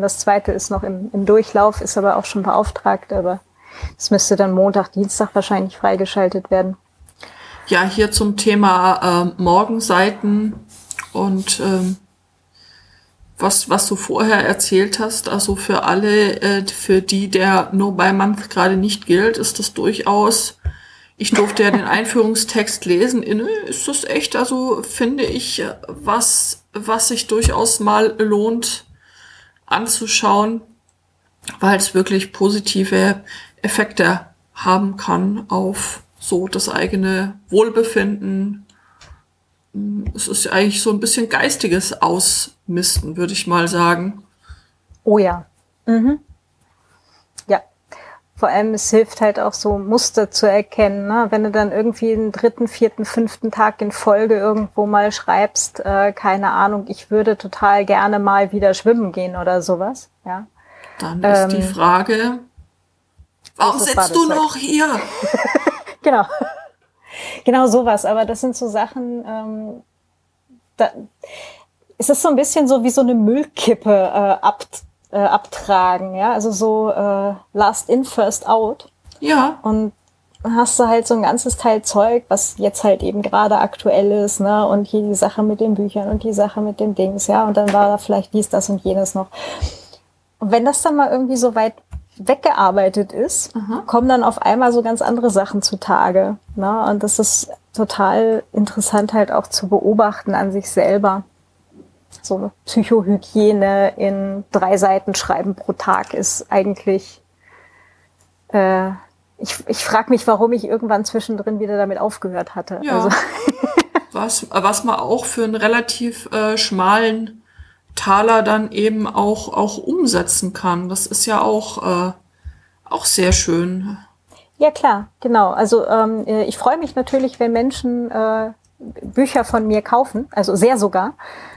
das zweite ist noch im, im Durchlauf, ist aber auch schon beauftragt, aber Das müsste dann Montag, Dienstag wahrscheinlich freigeschaltet werden. Ja, hier zum Thema äh, Morgenseiten und ähm, was, was du vorher erzählt hast, also für alle, äh, für die der No Buy Month gerade nicht gilt, ist das durchaus, ich durfte ja den Einführungstext lesen, ist das echt, also finde ich, was, was sich durchaus mal lohnt anzuschauen, weil es wirklich positive Effekte haben kann auf so das eigene Wohlbefinden. Es ist eigentlich so ein bisschen geistiges Ausmisten, würde ich mal sagen. Oh ja. Mhm. Ja. Vor allem, es hilft halt auch so Muster zu erkennen. Ne? Wenn du dann irgendwie den dritten, vierten, fünften Tag in Folge irgendwo mal schreibst, äh, keine Ahnung, ich würde total gerne mal wieder schwimmen gehen oder sowas. Ja. Dann ist ähm, die Frage, warum sitzt du noch hier? [LAUGHS] Genau. Genau sowas. Aber das sind so Sachen, ähm, da, es ist so ein bisschen so wie so eine Müllkippe äh, ab, äh, abtragen, ja. Also so äh, last in, first out. Ja. Und hast du halt so ein ganzes Teil Zeug, was jetzt halt eben gerade aktuell ist, ne? Und hier die Sache mit den Büchern und die Sache mit den Dings, ja. Und dann war da vielleicht dies, das und jenes noch. Und wenn das dann mal irgendwie so weit weggearbeitet ist, Aha. kommen dann auf einmal so ganz andere Sachen zutage. Ne? Und das ist total interessant halt auch zu beobachten an sich selber. So Psychohygiene in drei Seiten schreiben pro Tag ist eigentlich, äh, ich, ich frage mich, warum ich irgendwann zwischendrin wieder damit aufgehört hatte. Ja. Also. was, was man auch für einen relativ äh, schmalen Taler dann eben auch, auch umsetzen kann. Das ist ja auch, äh, auch sehr schön. Ja, klar, genau. Also ähm, äh, ich freue mich natürlich, wenn Menschen äh, Bücher von mir kaufen, also sehr sogar.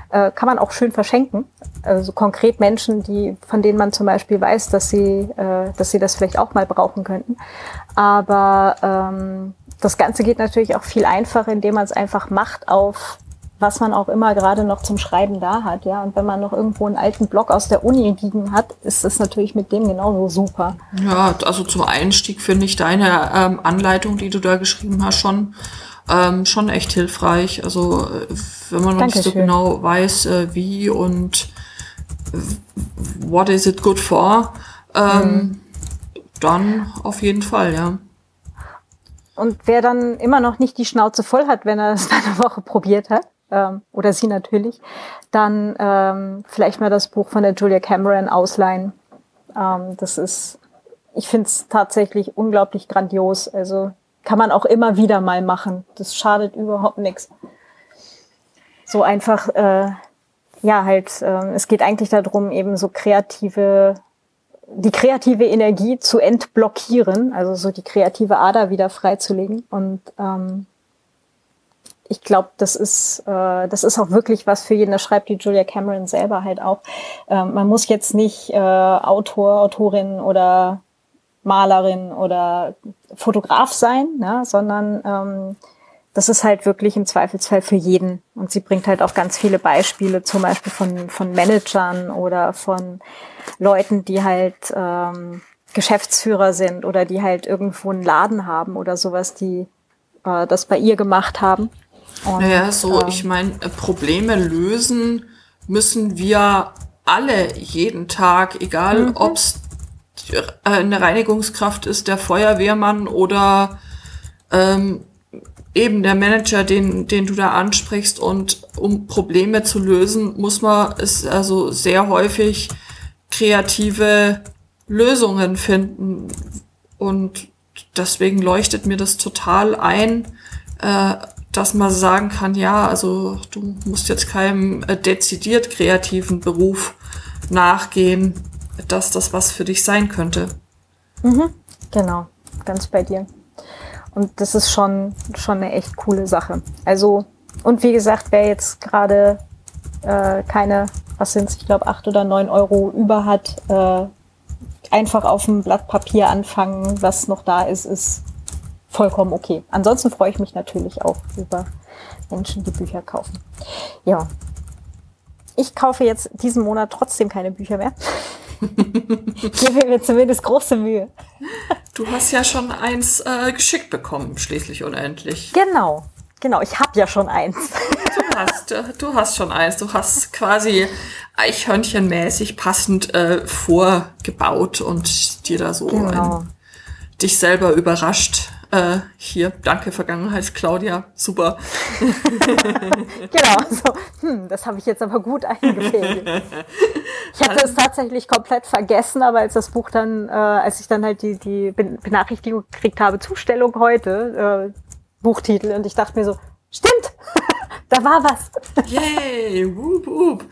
Äh, kann man auch schön verschenken. Also konkret Menschen, die, von denen man zum Beispiel weiß, dass sie, äh, dass sie das vielleicht auch mal brauchen könnten. Aber ähm, das Ganze geht natürlich auch viel einfacher, indem man es einfach macht auf was man auch immer gerade noch zum Schreiben da hat, ja. Und wenn man noch irgendwo einen alten Blog aus der Uni liegen hat, ist das natürlich mit dem genauso super. Ja, also zum Einstieg finde ich deine ähm, Anleitung, die du da geschrieben hast, schon ähm, schon echt hilfreich. Also äh, wenn man noch nicht so genau weiß, äh, wie und what is it good for, ähm, mhm. dann auf jeden Fall, ja. Und wer dann immer noch nicht die Schnauze voll hat, wenn er es [LAUGHS] eine Woche probiert hat, ähm, oder sie natürlich, dann ähm, vielleicht mal das Buch von der Julia Cameron ausleihen. Ähm, das ist, ich finde es tatsächlich unglaublich grandios. Also kann man auch immer wieder mal machen. Das schadet überhaupt nichts. So einfach, äh, ja, halt, äh, es geht eigentlich darum, eben so kreative, die kreative Energie zu entblockieren, also so die kreative Ader wieder freizulegen und ähm, ich glaube, das ist, äh, das ist auch wirklich was für jeden, das schreibt die Julia Cameron selber halt auch. Ähm, man muss jetzt nicht äh, Autor, Autorin oder Malerin oder Fotograf sein, ne, sondern ähm, das ist halt wirklich im Zweifelsfall für jeden. Und sie bringt halt auch ganz viele Beispiele, zum Beispiel von, von Managern oder von Leuten, die halt ähm, Geschäftsführer sind oder die halt irgendwo einen Laden haben oder sowas, die äh, das bei ihr gemacht haben. Und, naja, so, ähm, ich meine, äh, Probleme lösen müssen wir alle jeden Tag, egal mhm. ob es äh, eine Reinigungskraft ist, der Feuerwehrmann oder ähm, eben der Manager, den, den du da ansprichst. Und um Probleme zu lösen, muss man es also sehr häufig kreative Lösungen finden. Und deswegen leuchtet mir das total ein, äh, dass man sagen kann, ja, also du musst jetzt keinem äh, dezidiert kreativen Beruf nachgehen, dass das was für dich sein könnte. Mhm, genau, ganz bei dir. Und das ist schon, schon eine echt coole Sache. Also, und wie gesagt, wer jetzt gerade äh, keine, was sind ich glaube, acht oder neun Euro über hat, äh, einfach auf dem Blatt Papier anfangen, was noch da ist, ist vollkommen okay. Ansonsten freue ich mich natürlich auch über Menschen, die Bücher kaufen. Ja. Ich kaufe jetzt diesen Monat trotzdem keine Bücher mehr. [LAUGHS] Gebe mir zumindest große Mühe. Du hast ja schon eins äh, geschickt bekommen, schließlich und endlich. Genau, genau. Ich habe ja schon eins. Du hast, äh, du hast schon eins. Du hast quasi Eichhörnchenmäßig passend äh, vorgebaut und dir da so genau. ein, dich selber überrascht. Äh, hier, danke Vergangenheit, Claudia, super. [LAUGHS] genau, so, hm, das habe ich jetzt aber gut eingefädelt. Ich hatte es tatsächlich komplett vergessen, aber als das Buch dann, äh, als ich dann halt die, die Benachrichtigung gekriegt habe, Zustellung heute, äh, Buchtitel, und ich dachte mir so, stimmt, [LAUGHS] da war was. Yay, whoop, whoop.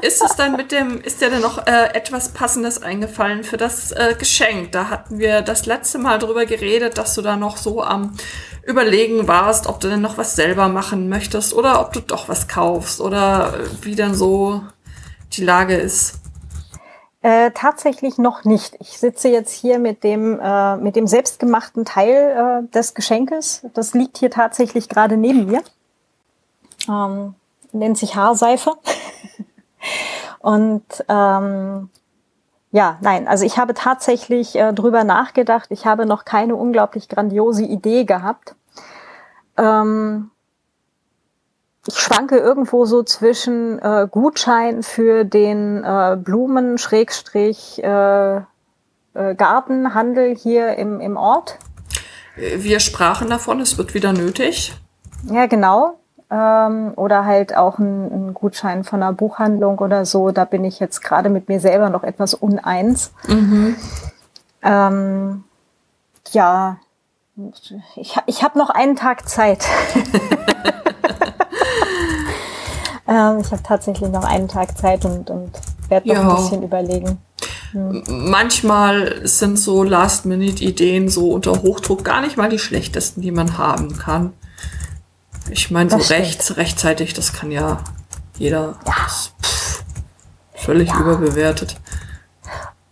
Ist es dann mit dem, ist dir denn noch äh, etwas Passendes eingefallen für das äh, Geschenk? Da hatten wir das letzte Mal drüber geredet, dass du da noch so am Überlegen warst, ob du denn noch was selber machen möchtest oder ob du doch was kaufst oder wie dann so die Lage ist. Äh, tatsächlich noch nicht. Ich sitze jetzt hier mit dem, äh, mit dem selbstgemachten Teil äh, des Geschenkes. Das liegt hier tatsächlich gerade neben mir. Ähm, nennt sich Haarseife. [LAUGHS] Und ähm, ja, nein, also ich habe tatsächlich äh, drüber nachgedacht. Ich habe noch keine unglaublich grandiose Idee gehabt. Ähm, ich schwanke irgendwo so zwischen äh, Gutschein für den äh, Blumen Schrägstrich äh, äh, hier im, im Ort. Wir sprachen davon, es wird wieder nötig. Ja, genau ähm, oder halt auch ein, ein, Gutschein von einer Buchhandlung oder so. Da bin ich jetzt gerade mit mir selber noch etwas uneins. Mhm. Ähm, ja, ich, ich habe noch einen Tag Zeit. [LAUGHS] ähm, ich habe tatsächlich noch einen Tag Zeit und, und werde noch ja. ein bisschen überlegen. Hm. Manchmal sind so Last-Minute-Ideen so unter Hochdruck gar nicht mal die schlechtesten, die man haben kann. Ich meine, so rechts, rechtzeitig, das kann ja jeder. Ja. Pff, völlig ja. überbewertet.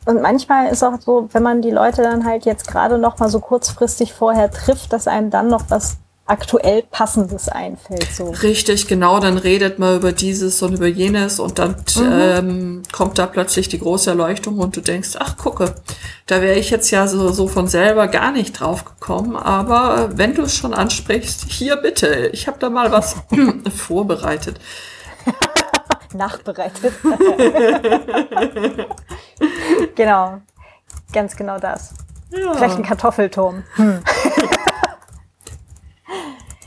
Und manchmal ist auch so, wenn man die Leute dann halt jetzt gerade noch mal so kurzfristig vorher trifft, dass einem dann noch was aktuell Passendes einfällt. So. Richtig, genau, dann redet man über dieses und über jenes und dann mhm. ähm, kommt da plötzlich die große Erleuchtung und du denkst, ach gucke, da wäre ich jetzt ja so, so von selber gar nicht drauf gekommen, aber wenn du es schon ansprichst, hier bitte, ich habe da mal was [LAUGHS] [CLEARS THROAT] vorbereitet. [LAUGHS] Nachbereitet. [LAUGHS] genau, ganz genau das. Ja. Vielleicht ein Kartoffelturm. Hm.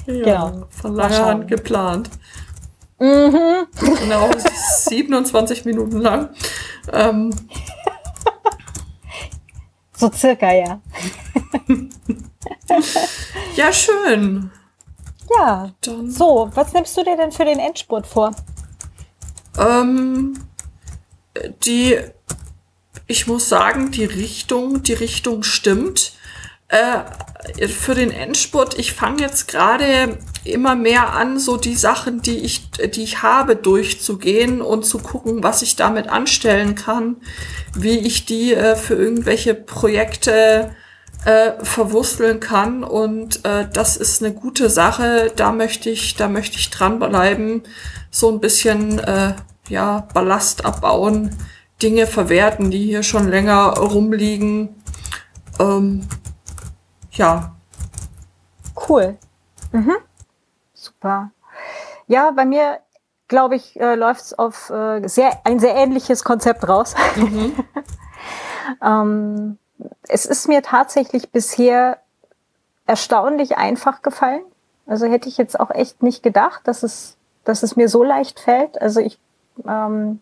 Ja, genau. Von langer Hand geplant. Mhm. Genau, 27 [LAUGHS] Minuten lang. Ähm. So circa, ja. [LAUGHS] ja, schön. Ja. Dann. So, was nimmst du dir denn für den Endspurt vor? Ähm, die, ich muss sagen, die Richtung, die Richtung stimmt. Äh, für den Endspurt, ich fange jetzt gerade immer mehr an, so die Sachen, die ich, die ich habe, durchzugehen und zu gucken, was ich damit anstellen kann, wie ich die äh, für irgendwelche Projekte äh, verwursteln kann. Und äh, das ist eine gute Sache. Da möchte ich, da möchte ich dranbleiben, so ein bisschen äh, ja Ballast abbauen, Dinge verwerten, die hier schon länger rumliegen. Ähm, ja. Cool. Mhm. Super. Ja, bei mir, glaube ich, äh, läuft es auf äh, sehr, ein sehr ähnliches Konzept raus. Mhm. [LAUGHS] ähm, es ist mir tatsächlich bisher erstaunlich einfach gefallen. Also hätte ich jetzt auch echt nicht gedacht, dass es, dass es mir so leicht fällt. Also ich ähm,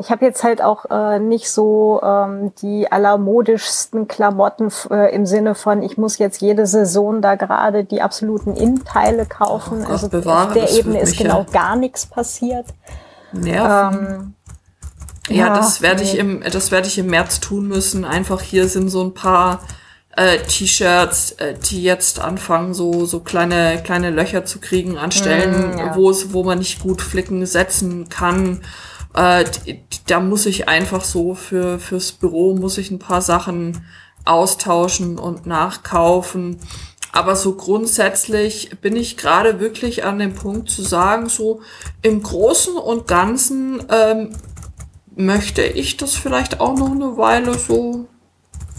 ich habe jetzt halt auch äh, nicht so ähm, die allermodischsten Klamotten äh, im Sinne von, ich muss jetzt jede Saison da gerade die absoluten Innenteile kaufen. Oh, also bewahre, auf der Ebene ist genau ja gar nichts passiert. Nerven. Ähm, ja, ja, das werde nee. ich im, das werde ich im März tun müssen. Einfach hier sind so ein paar äh, T-Shirts, äh, die jetzt anfangen, so so kleine kleine Löcher zu kriegen an Stellen, mm, ja. wo es, wo man nicht gut flicken setzen kann. Äh, da muss ich einfach so für fürs Büro muss ich ein paar Sachen austauschen und nachkaufen. Aber so grundsätzlich bin ich gerade wirklich an dem Punkt zu sagen, so im Großen und Ganzen ähm, möchte ich das vielleicht auch noch eine Weile so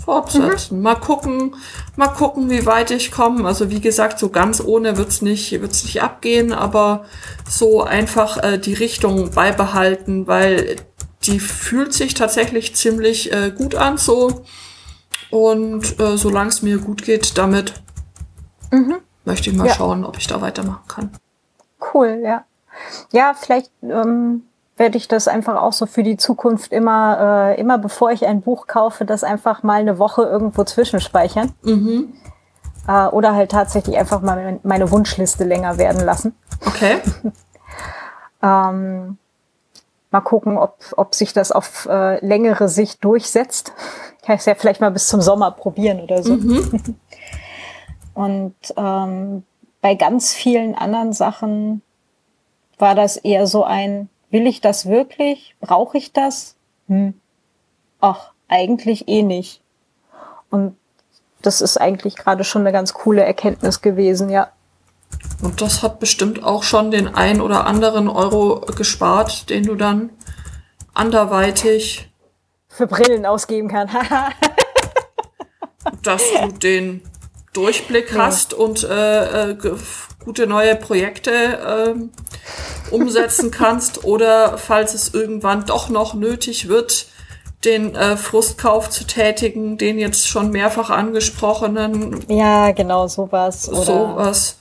fortsetzen. Mhm. Mal gucken, mal gucken, wie weit ich komme. Also wie gesagt, so ganz ohne wird's nicht, wird's nicht abgehen, aber so einfach äh, die Richtung beibehalten, weil die fühlt sich tatsächlich ziemlich äh, gut an so. Und äh, solange es mir gut geht damit, mhm. möchte ich mal ja. schauen, ob ich da weitermachen kann. Cool, ja. Ja, vielleicht ähm, werde ich das einfach auch so für die Zukunft immer, äh, immer bevor ich ein Buch kaufe, das einfach mal eine Woche irgendwo zwischenspeichern. Mhm. Äh, oder halt tatsächlich einfach mal meine Wunschliste länger werden lassen. Okay. [LAUGHS] ähm, mal gucken, ob, ob sich das auf äh, längere Sicht durchsetzt. Kann ich es ja vielleicht mal bis zum Sommer probieren oder so. Mhm. [LAUGHS] Und ähm, bei ganz vielen anderen Sachen war das eher so ein, Will ich das wirklich? Brauche ich das? Hm. Ach, eigentlich eh nicht. Und das ist eigentlich gerade schon eine ganz coole Erkenntnis gewesen, ja. Und das hat bestimmt auch schon den ein oder anderen Euro gespart, den du dann anderweitig für Brillen ausgeben kannst. [LAUGHS] dass du den Durchblick ja. hast und äh, äh, gute neue Projekte äh, umsetzen [LAUGHS] kannst oder falls es irgendwann doch noch nötig wird, den äh, Frustkauf zu tätigen, den jetzt schon mehrfach angesprochenen. Ja, genau, sowas. Oder sowas.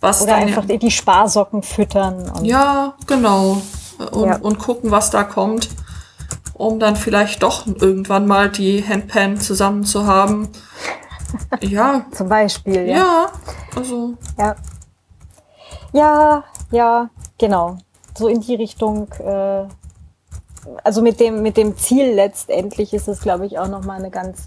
Was oder einfach ja, die Sparsocken füttern. ja, genau. Und, ja. und gucken, was da kommt, um dann vielleicht doch irgendwann mal die Handpan zusammen zu haben. [LAUGHS] Ja. Zum Beispiel, ja. Ja, also. Ja. Ja, ja, genau. So in die Richtung. Äh, also mit dem mit dem Ziel letztendlich ist es, glaube ich, auch noch mal eine ganz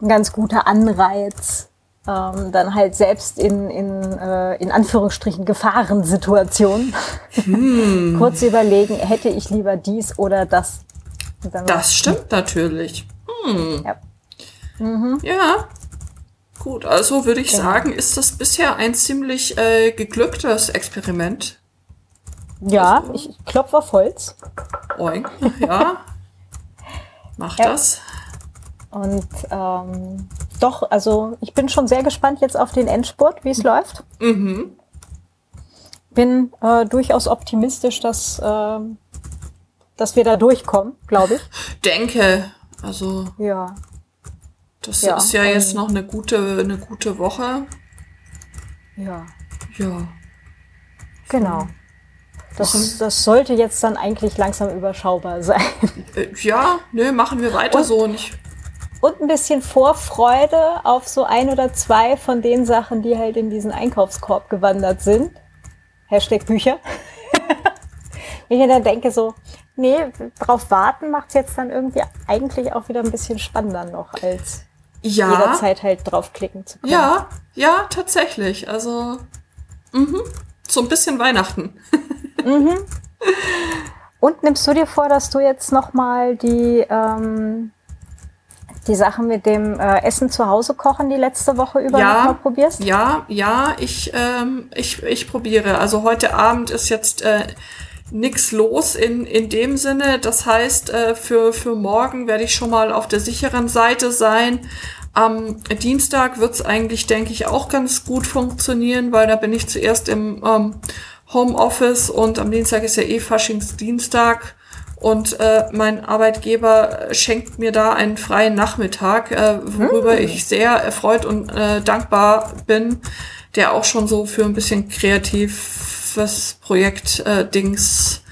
ein ganz guter Anreiz, ähm, dann halt selbst in in äh, in Anführungsstrichen Gefahrensituationen hm. [LAUGHS] kurz überlegen, hätte ich lieber dies oder das. Das stimmt natürlich. Hm. Ja. Mhm. ja, Gut, also würde ich genau. sagen, ist das bisher ein ziemlich äh, geglücktes Experiment. Ja, also, ich klopfe auf Holz. Oink, ja. [LAUGHS] Mach ja. das. Und ähm, doch, also ich bin schon sehr gespannt jetzt auf den Endspurt, wie es läuft. Mhm. Bin äh, durchaus optimistisch, dass, äh, dass wir da durchkommen, glaube ich. Denke, also. Ja. Das ja, ist ja jetzt noch eine gute, eine gute Woche. Ja. Ja. Genau. Das, das sollte jetzt dann eigentlich langsam überschaubar [LAUGHS] sein. Äh, ja, nö, machen wir weiter und, so nicht. Und ein bisschen Vorfreude auf so ein oder zwei von den Sachen, die halt in diesen Einkaufskorb gewandert sind. Hashtag Bücher. [LAUGHS] ich mir dann denke so, nee, drauf warten macht es jetzt dann irgendwie eigentlich auch wieder ein bisschen spannender noch als ja. jederzeit halt draufklicken zu können. Ja, ja, tatsächlich. Also, mhm. so ein bisschen Weihnachten. [LAUGHS] mhm. Und nimmst du dir vor, dass du jetzt nochmal die, ähm, die Sachen mit dem äh, Essen zu Hause kochen die letzte Woche über ja, nochmal probierst? Ja, ja, ich, ähm, ich, ich probiere. Also heute Abend ist jetzt äh, nix los in, in dem Sinne. Das heißt, äh, für, für morgen werde ich schon mal auf der sicheren Seite sein. Am Dienstag wird es eigentlich, denke ich, auch ganz gut funktionieren, weil da bin ich zuerst im ähm, Homeoffice und am Dienstag ist ja eh Faschingsdienstag und äh, mein Arbeitgeber schenkt mir da einen freien Nachmittag, äh, worüber hm. ich sehr erfreut und äh, dankbar bin, der auch schon so für ein bisschen kreativ fürs Projekt äh, Dings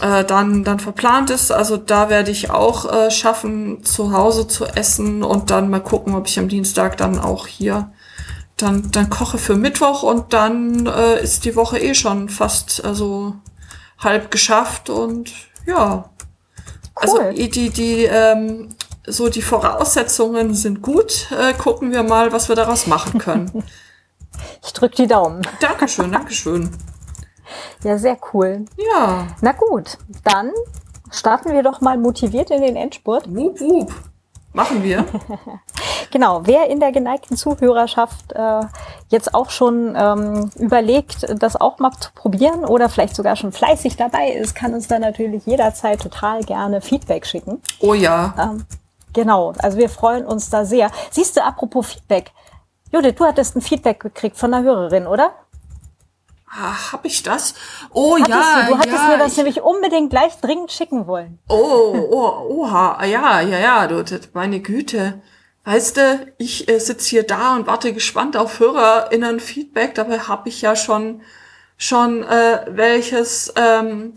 äh, dann, dann verplant ist. Also da werde ich auch äh, schaffen, zu Hause zu essen und dann mal gucken, ob ich am Dienstag dann auch hier dann, dann koche für Mittwoch und dann äh, ist die Woche eh schon fast also halb geschafft und ja. Also cool. Also die, die, ähm, so die Voraussetzungen sind gut. Äh, gucken wir mal, was wir daraus machen können. [LAUGHS] Ich drück die Daumen. Dankeschön, Dankeschön. Ja, sehr cool. Ja. Na gut, dann starten wir doch mal motiviert in den Endspurt. Wup, wup. Machen wir. [LAUGHS] genau, wer in der geneigten Zuhörerschaft äh, jetzt auch schon ähm, überlegt, das auch mal zu probieren oder vielleicht sogar schon fleißig dabei ist, kann uns dann natürlich jederzeit total gerne Feedback schicken. Oh ja. Ähm, Genau, also wir freuen uns da sehr. Siehst du, apropos Feedback. Judith, du hattest ein Feedback gekriegt von einer Hörerin, oder? Hab ich das? Oh hattest ja, du, du hattest ja, mir das ich, nämlich unbedingt gleich dringend schicken wollen. Oh, oh, oha, ja, ja, ja, du, meine Güte. Weißt du, ich äh, sitze hier da und warte gespannt auf HörerInnen Feedback. Dabei habe ich ja schon schon äh, welches ähm,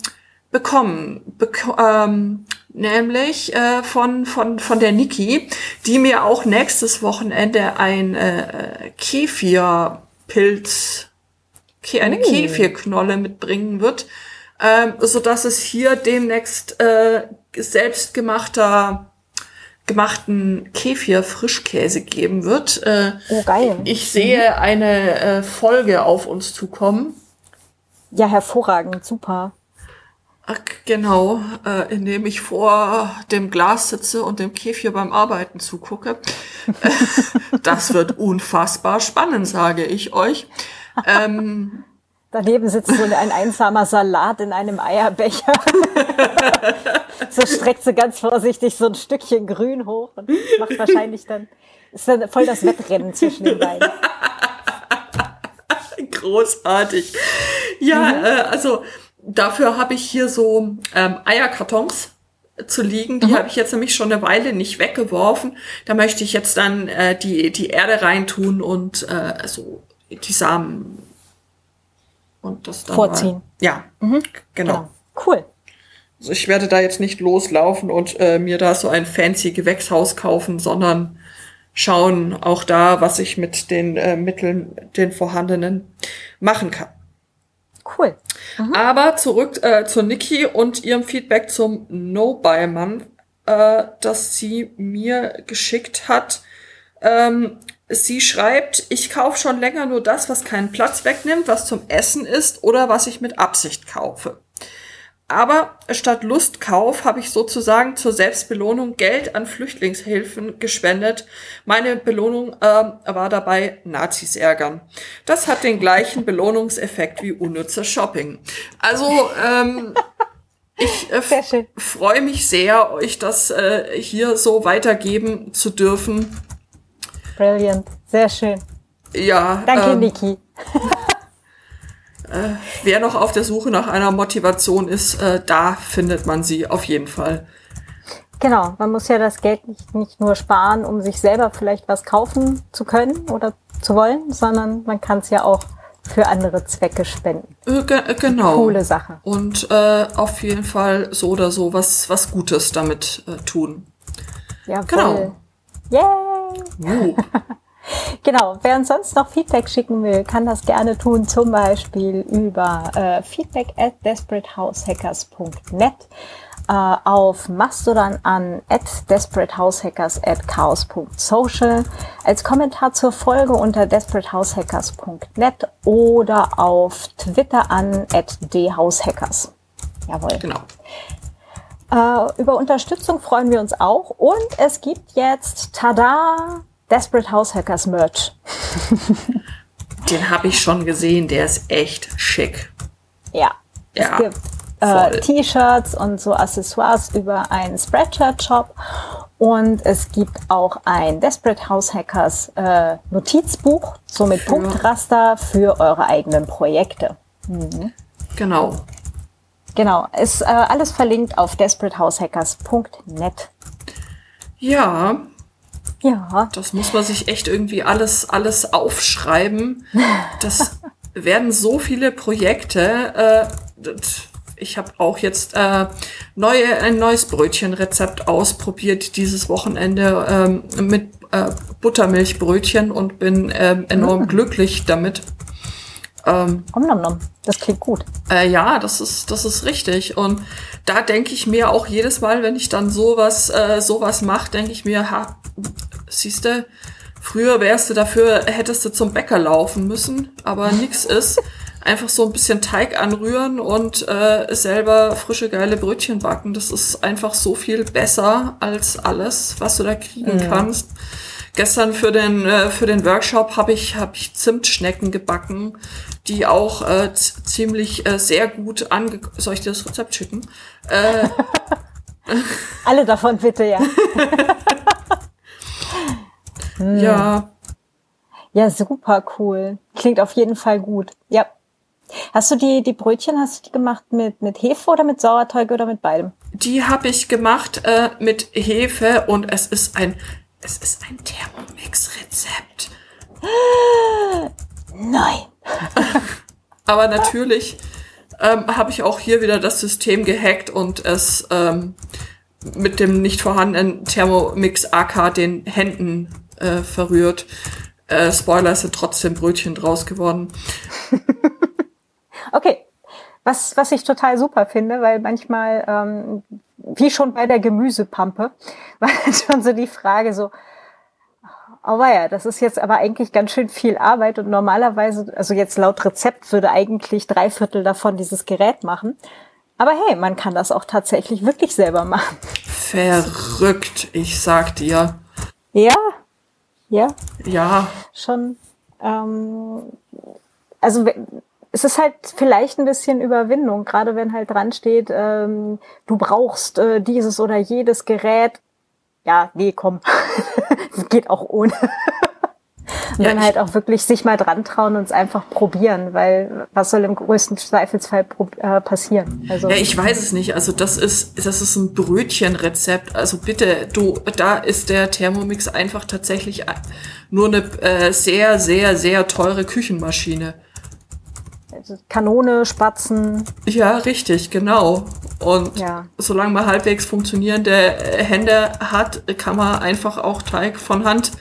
bekommen, Bek ähm, nämlich äh, von von von der Niki, die mir auch nächstes Wochenende ein äh, Kefirpilz eine oh. Kefirknolle mitbringen wird, ähm, so dass es hier demnächst äh, selbstgemachter gemachten Kefir Frischkäse geben wird. Äh, oh geil! Ich sehe mhm. eine äh, Folge auf uns zukommen. Ja, hervorragend, super. Ach, genau, äh, indem ich vor dem Glas sitze und dem Kefir beim Arbeiten zugucke. [LAUGHS] das wird unfassbar spannend, sage ich euch. Ähm, Daneben sitzt so ein einsamer Salat in einem Eierbecher. [LAUGHS] so streckt sie ganz vorsichtig so ein Stückchen Grün hoch und macht wahrscheinlich dann, ist dann voll das Wettrennen zwischen den beiden. [LAUGHS] Großartig. Ja, mhm. äh, also dafür habe ich hier so ähm, Eierkartons zu liegen. Die mhm. habe ich jetzt nämlich schon eine Weile nicht weggeworfen. Da möchte ich jetzt dann äh, die, die Erde reintun und äh, also die Samen und das dann vorziehen. Mal, ja, mhm. genau. genau. Cool. Also ich werde da jetzt nicht loslaufen und äh, mir da so ein fancy Gewächshaus kaufen, sondern schauen auch da, was ich mit den äh, Mitteln, den vorhandenen machen kann. Cool. Mhm. Aber zurück äh, zu Niki und ihrem Feedback zum No-Buy-Mann, äh, das sie mir geschickt hat. Ähm, Sie schreibt, ich kaufe schon länger nur das, was keinen Platz wegnimmt, was zum Essen ist oder was ich mit Absicht kaufe. Aber statt Lustkauf habe ich sozusagen zur Selbstbelohnung Geld an Flüchtlingshilfen gespendet. Meine Belohnung äh, war dabei Nazis ärgern. Das hat den gleichen Belohnungseffekt wie unnützer Shopping. Also ähm, [LAUGHS] ich äh, freue mich sehr, euch das äh, hier so weitergeben zu dürfen. Brilliant, sehr schön. Ja. Danke, ähm, Niki. äh, wer noch auf der Suche nach einer Motivation ist, äh, da findet man sie auf jeden Fall. Genau, man muss ja das Geld nicht, nicht nur sparen, um sich selber vielleicht was kaufen zu können oder zu wollen, sondern man kann es ja auch für andere Zwecke spenden. Äh, äh, genau. Coole Sache. Und äh, auf jeden Fall so oder so was, was Gutes damit äh, tun. Ja, genau. Yay! [LAUGHS] Genau, wer uns sonst noch Feedback schicken will, kann das gerne tun, zum Beispiel über äh, feedback at desperatehaushackers.net, äh, auf Mastodon an at desperatehaushackers at chaos.social, als Kommentar zur Folge unter desperatehaushackers.net oder auf Twitter an at dhaushackers. Jawohl. Genau. Äh, über Unterstützung freuen wir uns auch. Und es gibt jetzt, tada, Desperate House Hackers Merch. [LAUGHS] Den habe ich schon gesehen, der ist echt schick. Ja. ja es gibt äh, T-Shirts und so Accessoires über einen Spreadshirt-Shop. Und es gibt auch ein Desperate House Hackers äh, Notizbuch, so mit Punktraster für eure eigenen Projekte. Mhm. Genau. Genau, ist äh, alles verlinkt auf desperatehaushackers.net. Ja. Ja. Das muss man sich echt irgendwie alles, alles aufschreiben. [LAUGHS] Das werden so viele Projekte. Äh, ich habe auch jetzt äh, neue, ein neues Brötchenrezept ausprobiert dieses Wochenende ähm, mit äh, Buttermilchbrötchen und bin ähm, enorm mhm. glücklich damit. Ähm, nom, nom, nom. Das klingt gut. Äh, ja, das ist, das ist richtig. Und da denke ich mir auch jedes Mal, wenn ich dann sowas, äh, sowas mache, denke ich mir, ha, siehst du, früher wärst du dafür, hättest du zum Bäcker laufen müssen, aber [LAUGHS] nix ist. Einfach so ein bisschen Teig anrühren und äh, selber frische, geile Brötchen backen. Das ist einfach so viel besser als alles, was du da kriegen mhm. kannst. Gestern für den, äh, für den Workshop habe ich, hab ich Zimtschnecken gebacken, die auch äh, ziemlich äh, sehr gut ange... Soll ich dir das Rezept schicken? Äh, [LAUGHS] Alle davon bitte, ja. [LAUGHS] Hm. Ja. Ja, super cool. Klingt auf jeden Fall gut. Ja. Hast du die, die Brötchen, hast du die gemacht mit, mit Hefe oder mit Sauerteig oder mit beidem? Die habe ich gemacht äh, mit Hefe und es ist ein, es ist ein Thermomix-Rezept. [GASPS] Nein. [LAUGHS] Aber natürlich ähm, habe ich auch hier wieder das System gehackt und es ähm, mit dem nicht vorhandenen Thermomix AK den Händen äh, verrührt. Äh, Spoiler, es sind trotzdem Brötchen draus geworden. [LAUGHS] okay. Was, was ich total super finde, weil manchmal, ähm, wie schon bei der Gemüsepampe, [LAUGHS] war schon so die Frage so, aber ja, das ist jetzt aber eigentlich ganz schön viel Arbeit und normalerweise, also jetzt laut Rezept würde eigentlich drei Viertel davon dieses Gerät machen. Aber hey, man kann das auch tatsächlich wirklich selber machen. Verrückt, ich sag dir. Ja, ja. Ja. Schon. Ähm, also es ist halt vielleicht ein bisschen Überwindung, gerade wenn halt dran steht, ähm, du brauchst äh, dieses oder jedes Gerät. Ja, nee, komm. [LAUGHS] Geht auch ohne. Und ja, dann halt auch wirklich sich mal dran trauen und es einfach probieren, weil was soll im größten Zweifelsfall äh, passieren? Also ja, ich weiß es nicht. Also das ist das ist ein Brötchenrezept. Also bitte, du, da ist der Thermomix einfach tatsächlich nur eine äh, sehr sehr sehr teure Küchenmaschine. Also Kanone, Spatzen. Ja, richtig, genau. Und ja. solange man halbwegs funktionierende Hände hat, kann man einfach auch Teig von Hand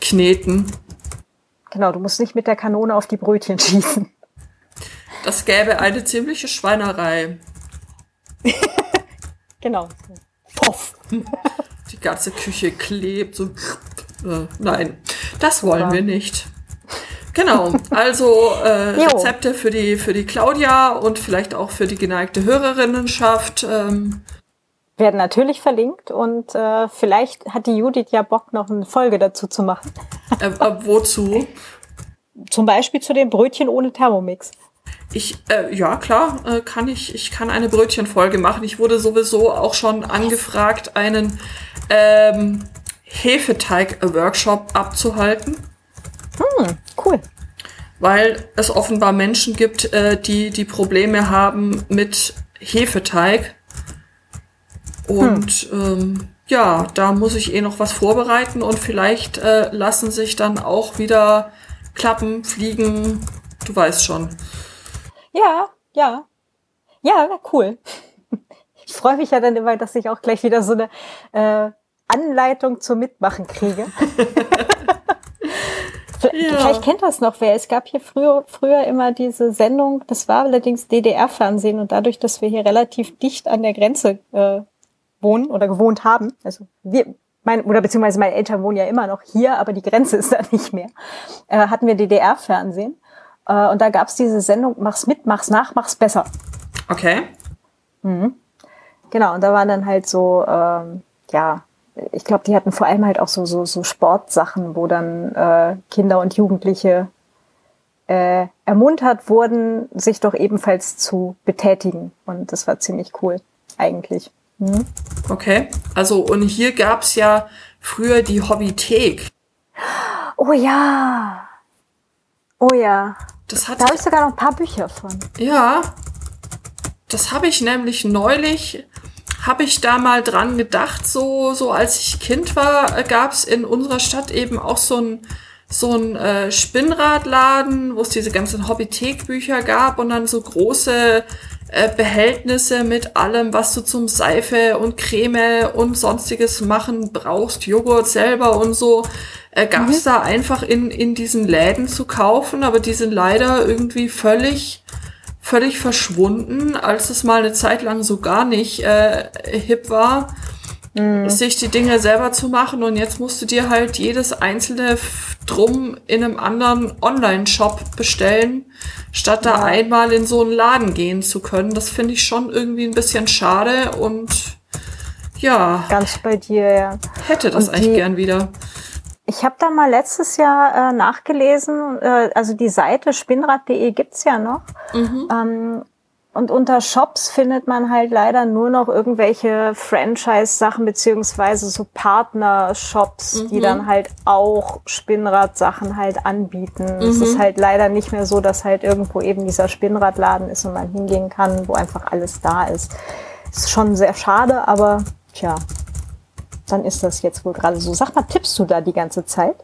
kneten. Genau, du musst nicht mit der Kanone auf die Brötchen [LAUGHS] schießen. Das gäbe eine ziemliche Schweinerei. [LAUGHS] genau. Poff. Die ganze Küche klebt so. Äh, nein, das wollen wir nicht. Genau, [LAUGHS] also äh, Rezepte für die, für die Claudia und vielleicht auch für die geneigte Hörerinnenschaft. Ähm, werden natürlich verlinkt und äh, vielleicht hat die Judith ja Bock, noch eine Folge dazu zu machen. Äh, äh, wozu? Zum Beispiel zu den Brötchen ohne Thermomix. Ich, äh, ja, klar, äh, kann ich. Ich kann eine Brötchenfolge machen. Ich wurde sowieso auch schon angefragt, einen ähm, Hefeteig-Workshop abzuhalten. Hm, cool. Weil es offenbar Menschen gibt, äh, die die Probleme haben mit Hefeteig und hm. ähm, ja, da muss ich eh noch was vorbereiten und vielleicht äh, lassen sich dann auch wieder klappen, fliegen, du weißt schon. Ja, ja. Ja, cool. [LAUGHS] Ich freue mich ja dann immer, dass ich auch gleich wieder so eine äh, Anleitung zum Mitmachen kriege. [LAUGHS] ja. Vielleicht kennt das noch wer. Es gab hier früher, früher immer diese Sendung, das war allerdings DDR-Fernsehen und dadurch, dass wir hier relativ dicht an der Grenze äh, wohnen oder gewohnt haben. Also wir, mein, oder beziehungsweise meine Eltern wohnen ja immer noch hier, aber die Grenze [LAUGHS] ist da nicht mehr. Äh, hatten wir DDR-Fernsehen. Äh, und da gab's diese Sendung, mach's mit, mach's nach, mach's besser. Okay. Mhm. Genau, und da waren dann halt so, ähm, ja, ich glaube, die hatten vor allem halt auch so, so, so Sportsachen, wo dann äh, Kinder und Jugendliche äh, ermuntert wurden, sich doch ebenfalls zu betätigen. Und das war ziemlich cool, eigentlich. Mhm. Okay, also und hier gab's ja früher die Hobbythek. Oh ja. Oh ja. Das hat da habe ich sogar noch ein paar Bücher von. Ja. Das habe ich nämlich neulich, habe ich da mal dran gedacht, so, so als ich Kind war, gab's in unserer Stadt eben auch so ein so ein äh, Spinnradladen, wo es diese ganzen Hobbythek-Bücher gab und dann so große äh, Behältnisse mit allem, was du zum Seife und Creme und sonstiges machen brauchst, Joghurt selber und so, äh, gab es mhm. da einfach in, in diesen Läden zu kaufen, aber die sind leider irgendwie völlig, völlig verschwunden, als es mal eine Zeit lang so gar nicht äh, hip war mhm. sich die Dinge selber zu machen und jetzt musst du dir halt jedes einzelne Drum in einem anderen Online-Shop bestellen, statt da einmal in so einen Laden gehen zu können. Das finde ich schon irgendwie ein bisschen schade und ja. Ganz bei dir, ja. Hätte das und eigentlich gern wieder. Ich habe da mal letztes Jahr äh, nachgelesen, äh, also die Seite spinnrad.de gibt's ja noch. Mhm. Ähm, und unter Shops findet man halt leider nur noch irgendwelche Franchise-Sachen beziehungsweise so Partner-Shops, mhm. die dann halt auch Spinnrad-Sachen halt anbieten. Mhm. Es ist halt leider nicht mehr so, dass halt irgendwo eben dieser Spinnradladen ist und man hingehen kann, wo einfach alles da ist. Ist schon sehr schade, aber tja, dann ist das jetzt wohl gerade so. Sag mal, tippst du da die ganze Zeit?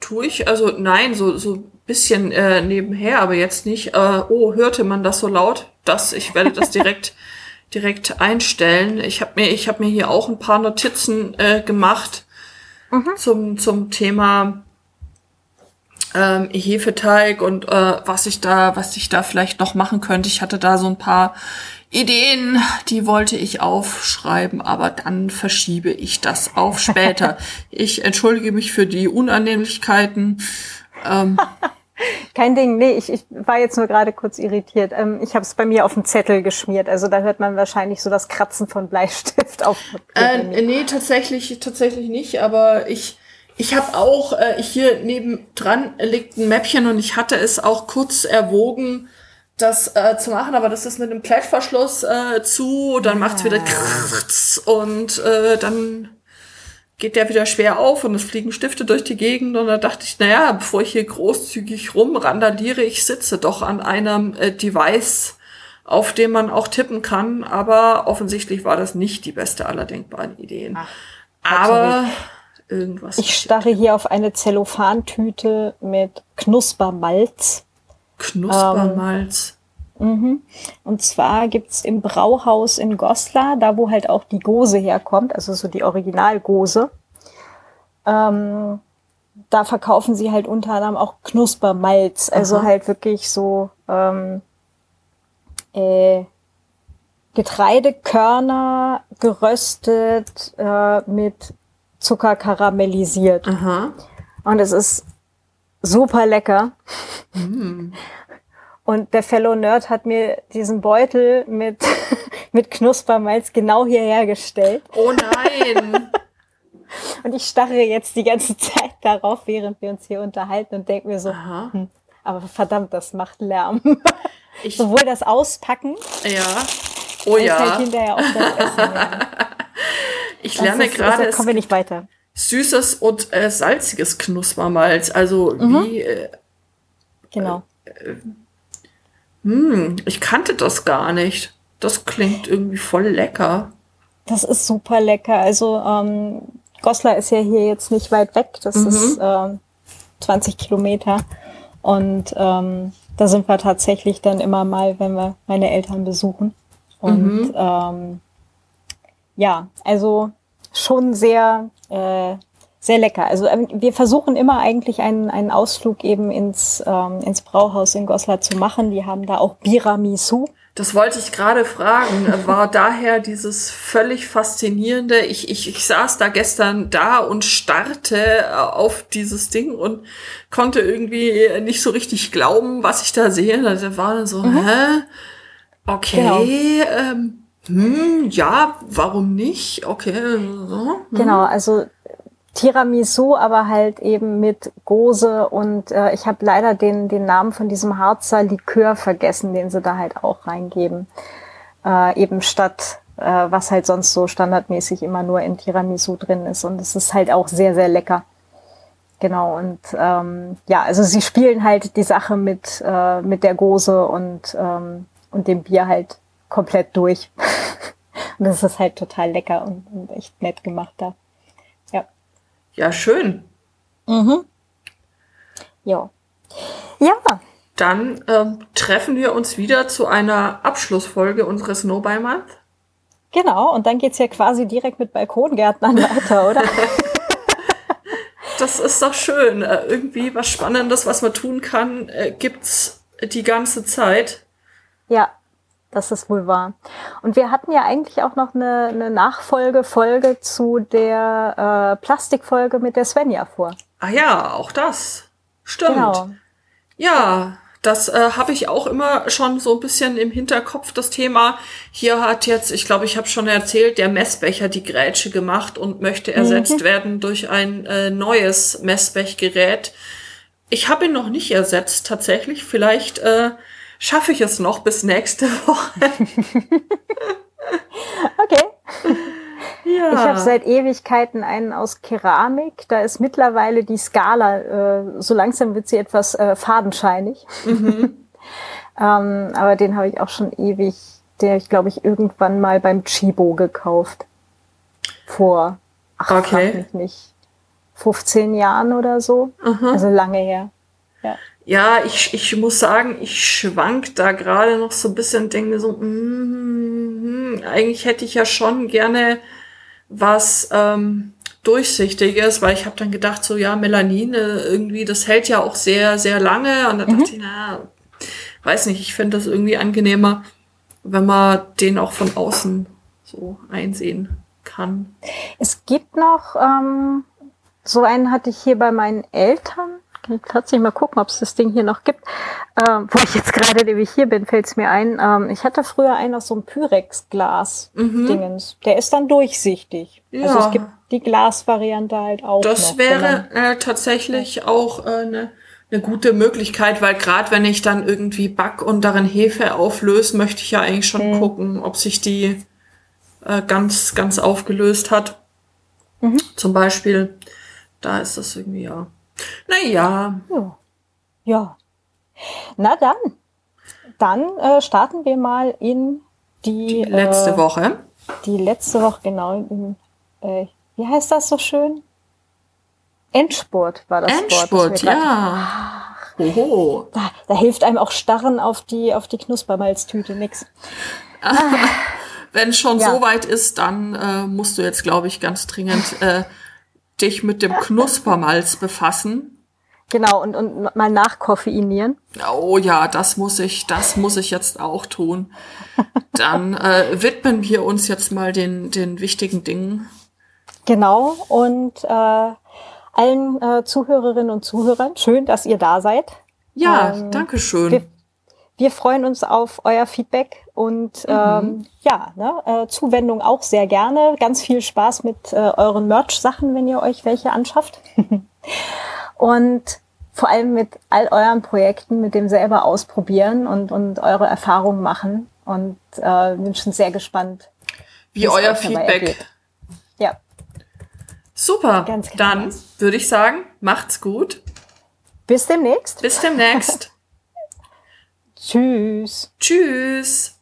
Tue ich, also nein, so, so bisschen äh, nebenher, aber jetzt nicht, äh, oh, hörte man das so laut? Das, ich werde das direkt, [LAUGHS] direkt einstellen. Ich habe mir, ich habe mir hier auch ein paar Notizen äh, gemacht mhm. zum, zum Thema ähm, Hefeteig und äh, was ich da, was ich da vielleicht noch machen könnte. Ich hatte da so ein paar Ideen, die wollte ich aufschreiben, aber dann verschiebe ich das auf später. [LAUGHS] ich entschuldige mich für die Unannehmlichkeiten. Ähm, [LAUGHS] Kein Ding, nee, ich, ich war jetzt nur gerade kurz irritiert. Ähm, ich habe es bei mir auf dem Zettel geschmiert, also da hört man wahrscheinlich so das Kratzen von Bleistift auf. Äh, nee, tatsächlich, tatsächlich nicht, aber ich, ich habe auch, äh, hier nebendran liegt ein Mäppchen und ich hatte es auch kurz erwogen, das äh, zu machen, aber das ist mit einem Klettverschluss äh, zu, dann ja. macht's wieder ah. [LAUGHS] und äh, dann geht der wieder schwer auf und es fliegen Stifte durch die Gegend und da dachte ich, naja, bevor ich hier großzügig rumrandaliere, ich sitze doch an einem äh, Device, auf dem man auch tippen kann, aber offensichtlich war das nicht die beste aller denkbaren Ideen. Ach, aber irgendwas. Ich starre hier auf eine Zellophantüte mit Knuspermalz. Knuspermalz. Mhm. Und zwar gibt's im Brauhaus in Goslar, da wo halt auch die Gose herkommt, also so die Originalgose, ähm, da verkaufen sie halt unter anderem auch Knuspermalz, also Aha. halt wirklich so ähm, äh, Getreidekörner geröstet äh, mit Zucker karamellisiert. Aha. Und es ist super lecker. Mm. Und der Fellow Nerd hat mir diesen Beutel mit, [LAUGHS] mit Knuspermalz genau hierher gestellt. Oh nein! [LAUGHS] und ich starre jetzt die ganze [LAUGHS] Zeit darauf, während wir uns hier unterhalten und denke mir so, hm, aber verdammt, das macht Lärm. Ich, Sowohl das Auspacken. Ja. Oh ja. Halt hinterher auch das Essen. ich lerne gerade. Kommen wir nicht weiter. Süßes und äh, salziges Knuspermalz. Also mhm. wie. Äh, genau. Äh, hm, ich kannte das gar nicht. Das klingt irgendwie voll lecker. Das ist super lecker. Also ähm, Goslar ist ja hier jetzt nicht weit weg. Das mhm. ist ähm, 20 Kilometer. Und ähm, da sind wir tatsächlich dann immer mal, wenn wir meine Eltern besuchen. Und mhm. ähm, ja, also schon sehr äh, sehr lecker. Also ähm, wir versuchen immer eigentlich einen, einen Ausflug eben ins, ähm, ins Brauhaus in Goslar zu machen. Die haben da auch Biramisu. Das wollte ich gerade fragen. War daher dieses völlig faszinierende, ich, ich, ich saß da gestern da und starrte äh, auf dieses Ding und konnte irgendwie nicht so richtig glauben, was ich da sehe. Also war dann so, mhm. hä? Okay, genau. ähm, hm, ja, warum nicht? Okay. Hm. Genau, also Tiramisu, aber halt eben mit Gose und äh, ich habe leider den, den Namen von diesem Harzer Likör vergessen, den sie da halt auch reingeben. Äh, eben statt äh, was halt sonst so standardmäßig immer nur in Tiramisu drin ist. Und es ist halt auch sehr, sehr lecker. Genau, und ähm, ja, also sie spielen halt die Sache mit, äh, mit der Gose und, ähm, und dem Bier halt komplett durch. [LAUGHS] und das ist halt total lecker und, und echt nett gemacht da. Ja, schön. Mhm. Ja. Ja. Dann ähm, treffen wir uns wieder zu einer Abschlussfolge unseres No by Month. Genau, und dann geht's ja quasi direkt mit Balkongärtnern weiter, oder? [LAUGHS] das ist doch schön. Äh, irgendwie was Spannendes, was man tun kann, äh, gibt's die ganze Zeit. Ja, das ist wohl wahr. Und wir hatten ja eigentlich auch noch eine, eine Nachfolgefolge zu der äh, Plastikfolge mit der Svenja vor. Ah ja, auch das. Stimmt. Genau. Ja, das äh, habe ich auch immer schon so ein bisschen im Hinterkopf, das Thema. Hier hat jetzt, ich glaube, ich habe schon erzählt, der Messbecher die Grätsche gemacht und möchte ersetzt mhm. werden durch ein äh, neues Messbechgerät Ich habe ihn noch nicht ersetzt, tatsächlich. Vielleicht äh, schaffe ich es noch bis nächste Woche. [LAUGHS] okay. Ja. Ich habe seit Ewigkeiten einen aus Keramik. Da ist mittlerweile die Skala, äh, so langsam wird sie etwas äh, fadenscheinig. Mhm. [LAUGHS] ähm, aber den habe ich auch schon ewig, der ich glaube ich irgendwann mal beim Chibo gekauft. Vor, ach, okay. nicht, 15 Jahren oder so. Mhm. Also lange her. Ja. Ja, ich, ich muss sagen, ich schwank da gerade noch so ein bisschen, denke mir so, mm, eigentlich hätte ich ja schon gerne was ähm, Durchsichtiges, weil ich habe dann gedacht, so ja, Melanin irgendwie, das hält ja auch sehr, sehr lange. Und dann mhm. dachte ich, na, weiß nicht, ich finde das irgendwie angenehmer, wenn man den auch von außen so einsehen kann. Es gibt noch, ähm, so einen hatte ich hier bei meinen Eltern kann ich tatsächlich mal gucken, ob es das Ding hier noch gibt. Ähm, wo ich jetzt gerade nämlich hier bin, fällt es mir ein. Ähm, ich hatte früher einen aus so einem Pyrex-Glas-Dingens. Mhm. Der ist dann durchsichtig. Ja. Also es gibt die Glasvariante halt auch. Das noch, wäre äh, tatsächlich ja. auch eine äh, ne, ne gute Möglichkeit, weil gerade wenn ich dann irgendwie back und darin Hefe auflöse, möchte ich ja eigentlich schon mhm. gucken, ob sich die äh, ganz, ganz aufgelöst hat. Mhm. Zum Beispiel, da ist das irgendwie ja naja. Ja. ja. Na dann. Dann äh, starten wir mal in die, die letzte äh, Woche. Die letzte Woche, genau. In, äh, wie heißt das so schön? Endspurt war das Endspurt, Wort. Endspurt, ja. Oho. Da, da, hilft einem auch Starren auf die, auf die Knuspermalztüte nix. Wenn es schon ja. so weit ist, dann äh, musst du jetzt, glaube ich, ganz dringend äh, dich mit dem Knuspermalz befassen. Genau, und, und mal nachkoffeinieren. Oh ja, das muss ich, das muss ich jetzt auch tun. Dann äh, widmen wir uns jetzt mal den, den wichtigen Dingen. Genau, und äh, allen äh, Zuhörerinnen und Zuhörern, schön, dass ihr da seid. Ja, ähm, danke schön. Wir, wir freuen uns auf euer Feedback und mhm. ähm, ja, ne, äh, Zuwendung auch sehr gerne. Ganz viel Spaß mit äh, euren Merch-Sachen, wenn ihr euch welche anschafft. [LAUGHS] und vor allem mit all euren Projekten, mit dem selber ausprobieren und, und eure Erfahrungen machen. Und äh, bin schon sehr gespannt, wie euer Feedback. Ja. Super. Ganz Dann würde ich sagen, macht's gut. Bis demnächst. Bis demnächst. [LAUGHS] Tschüss. Tschüss.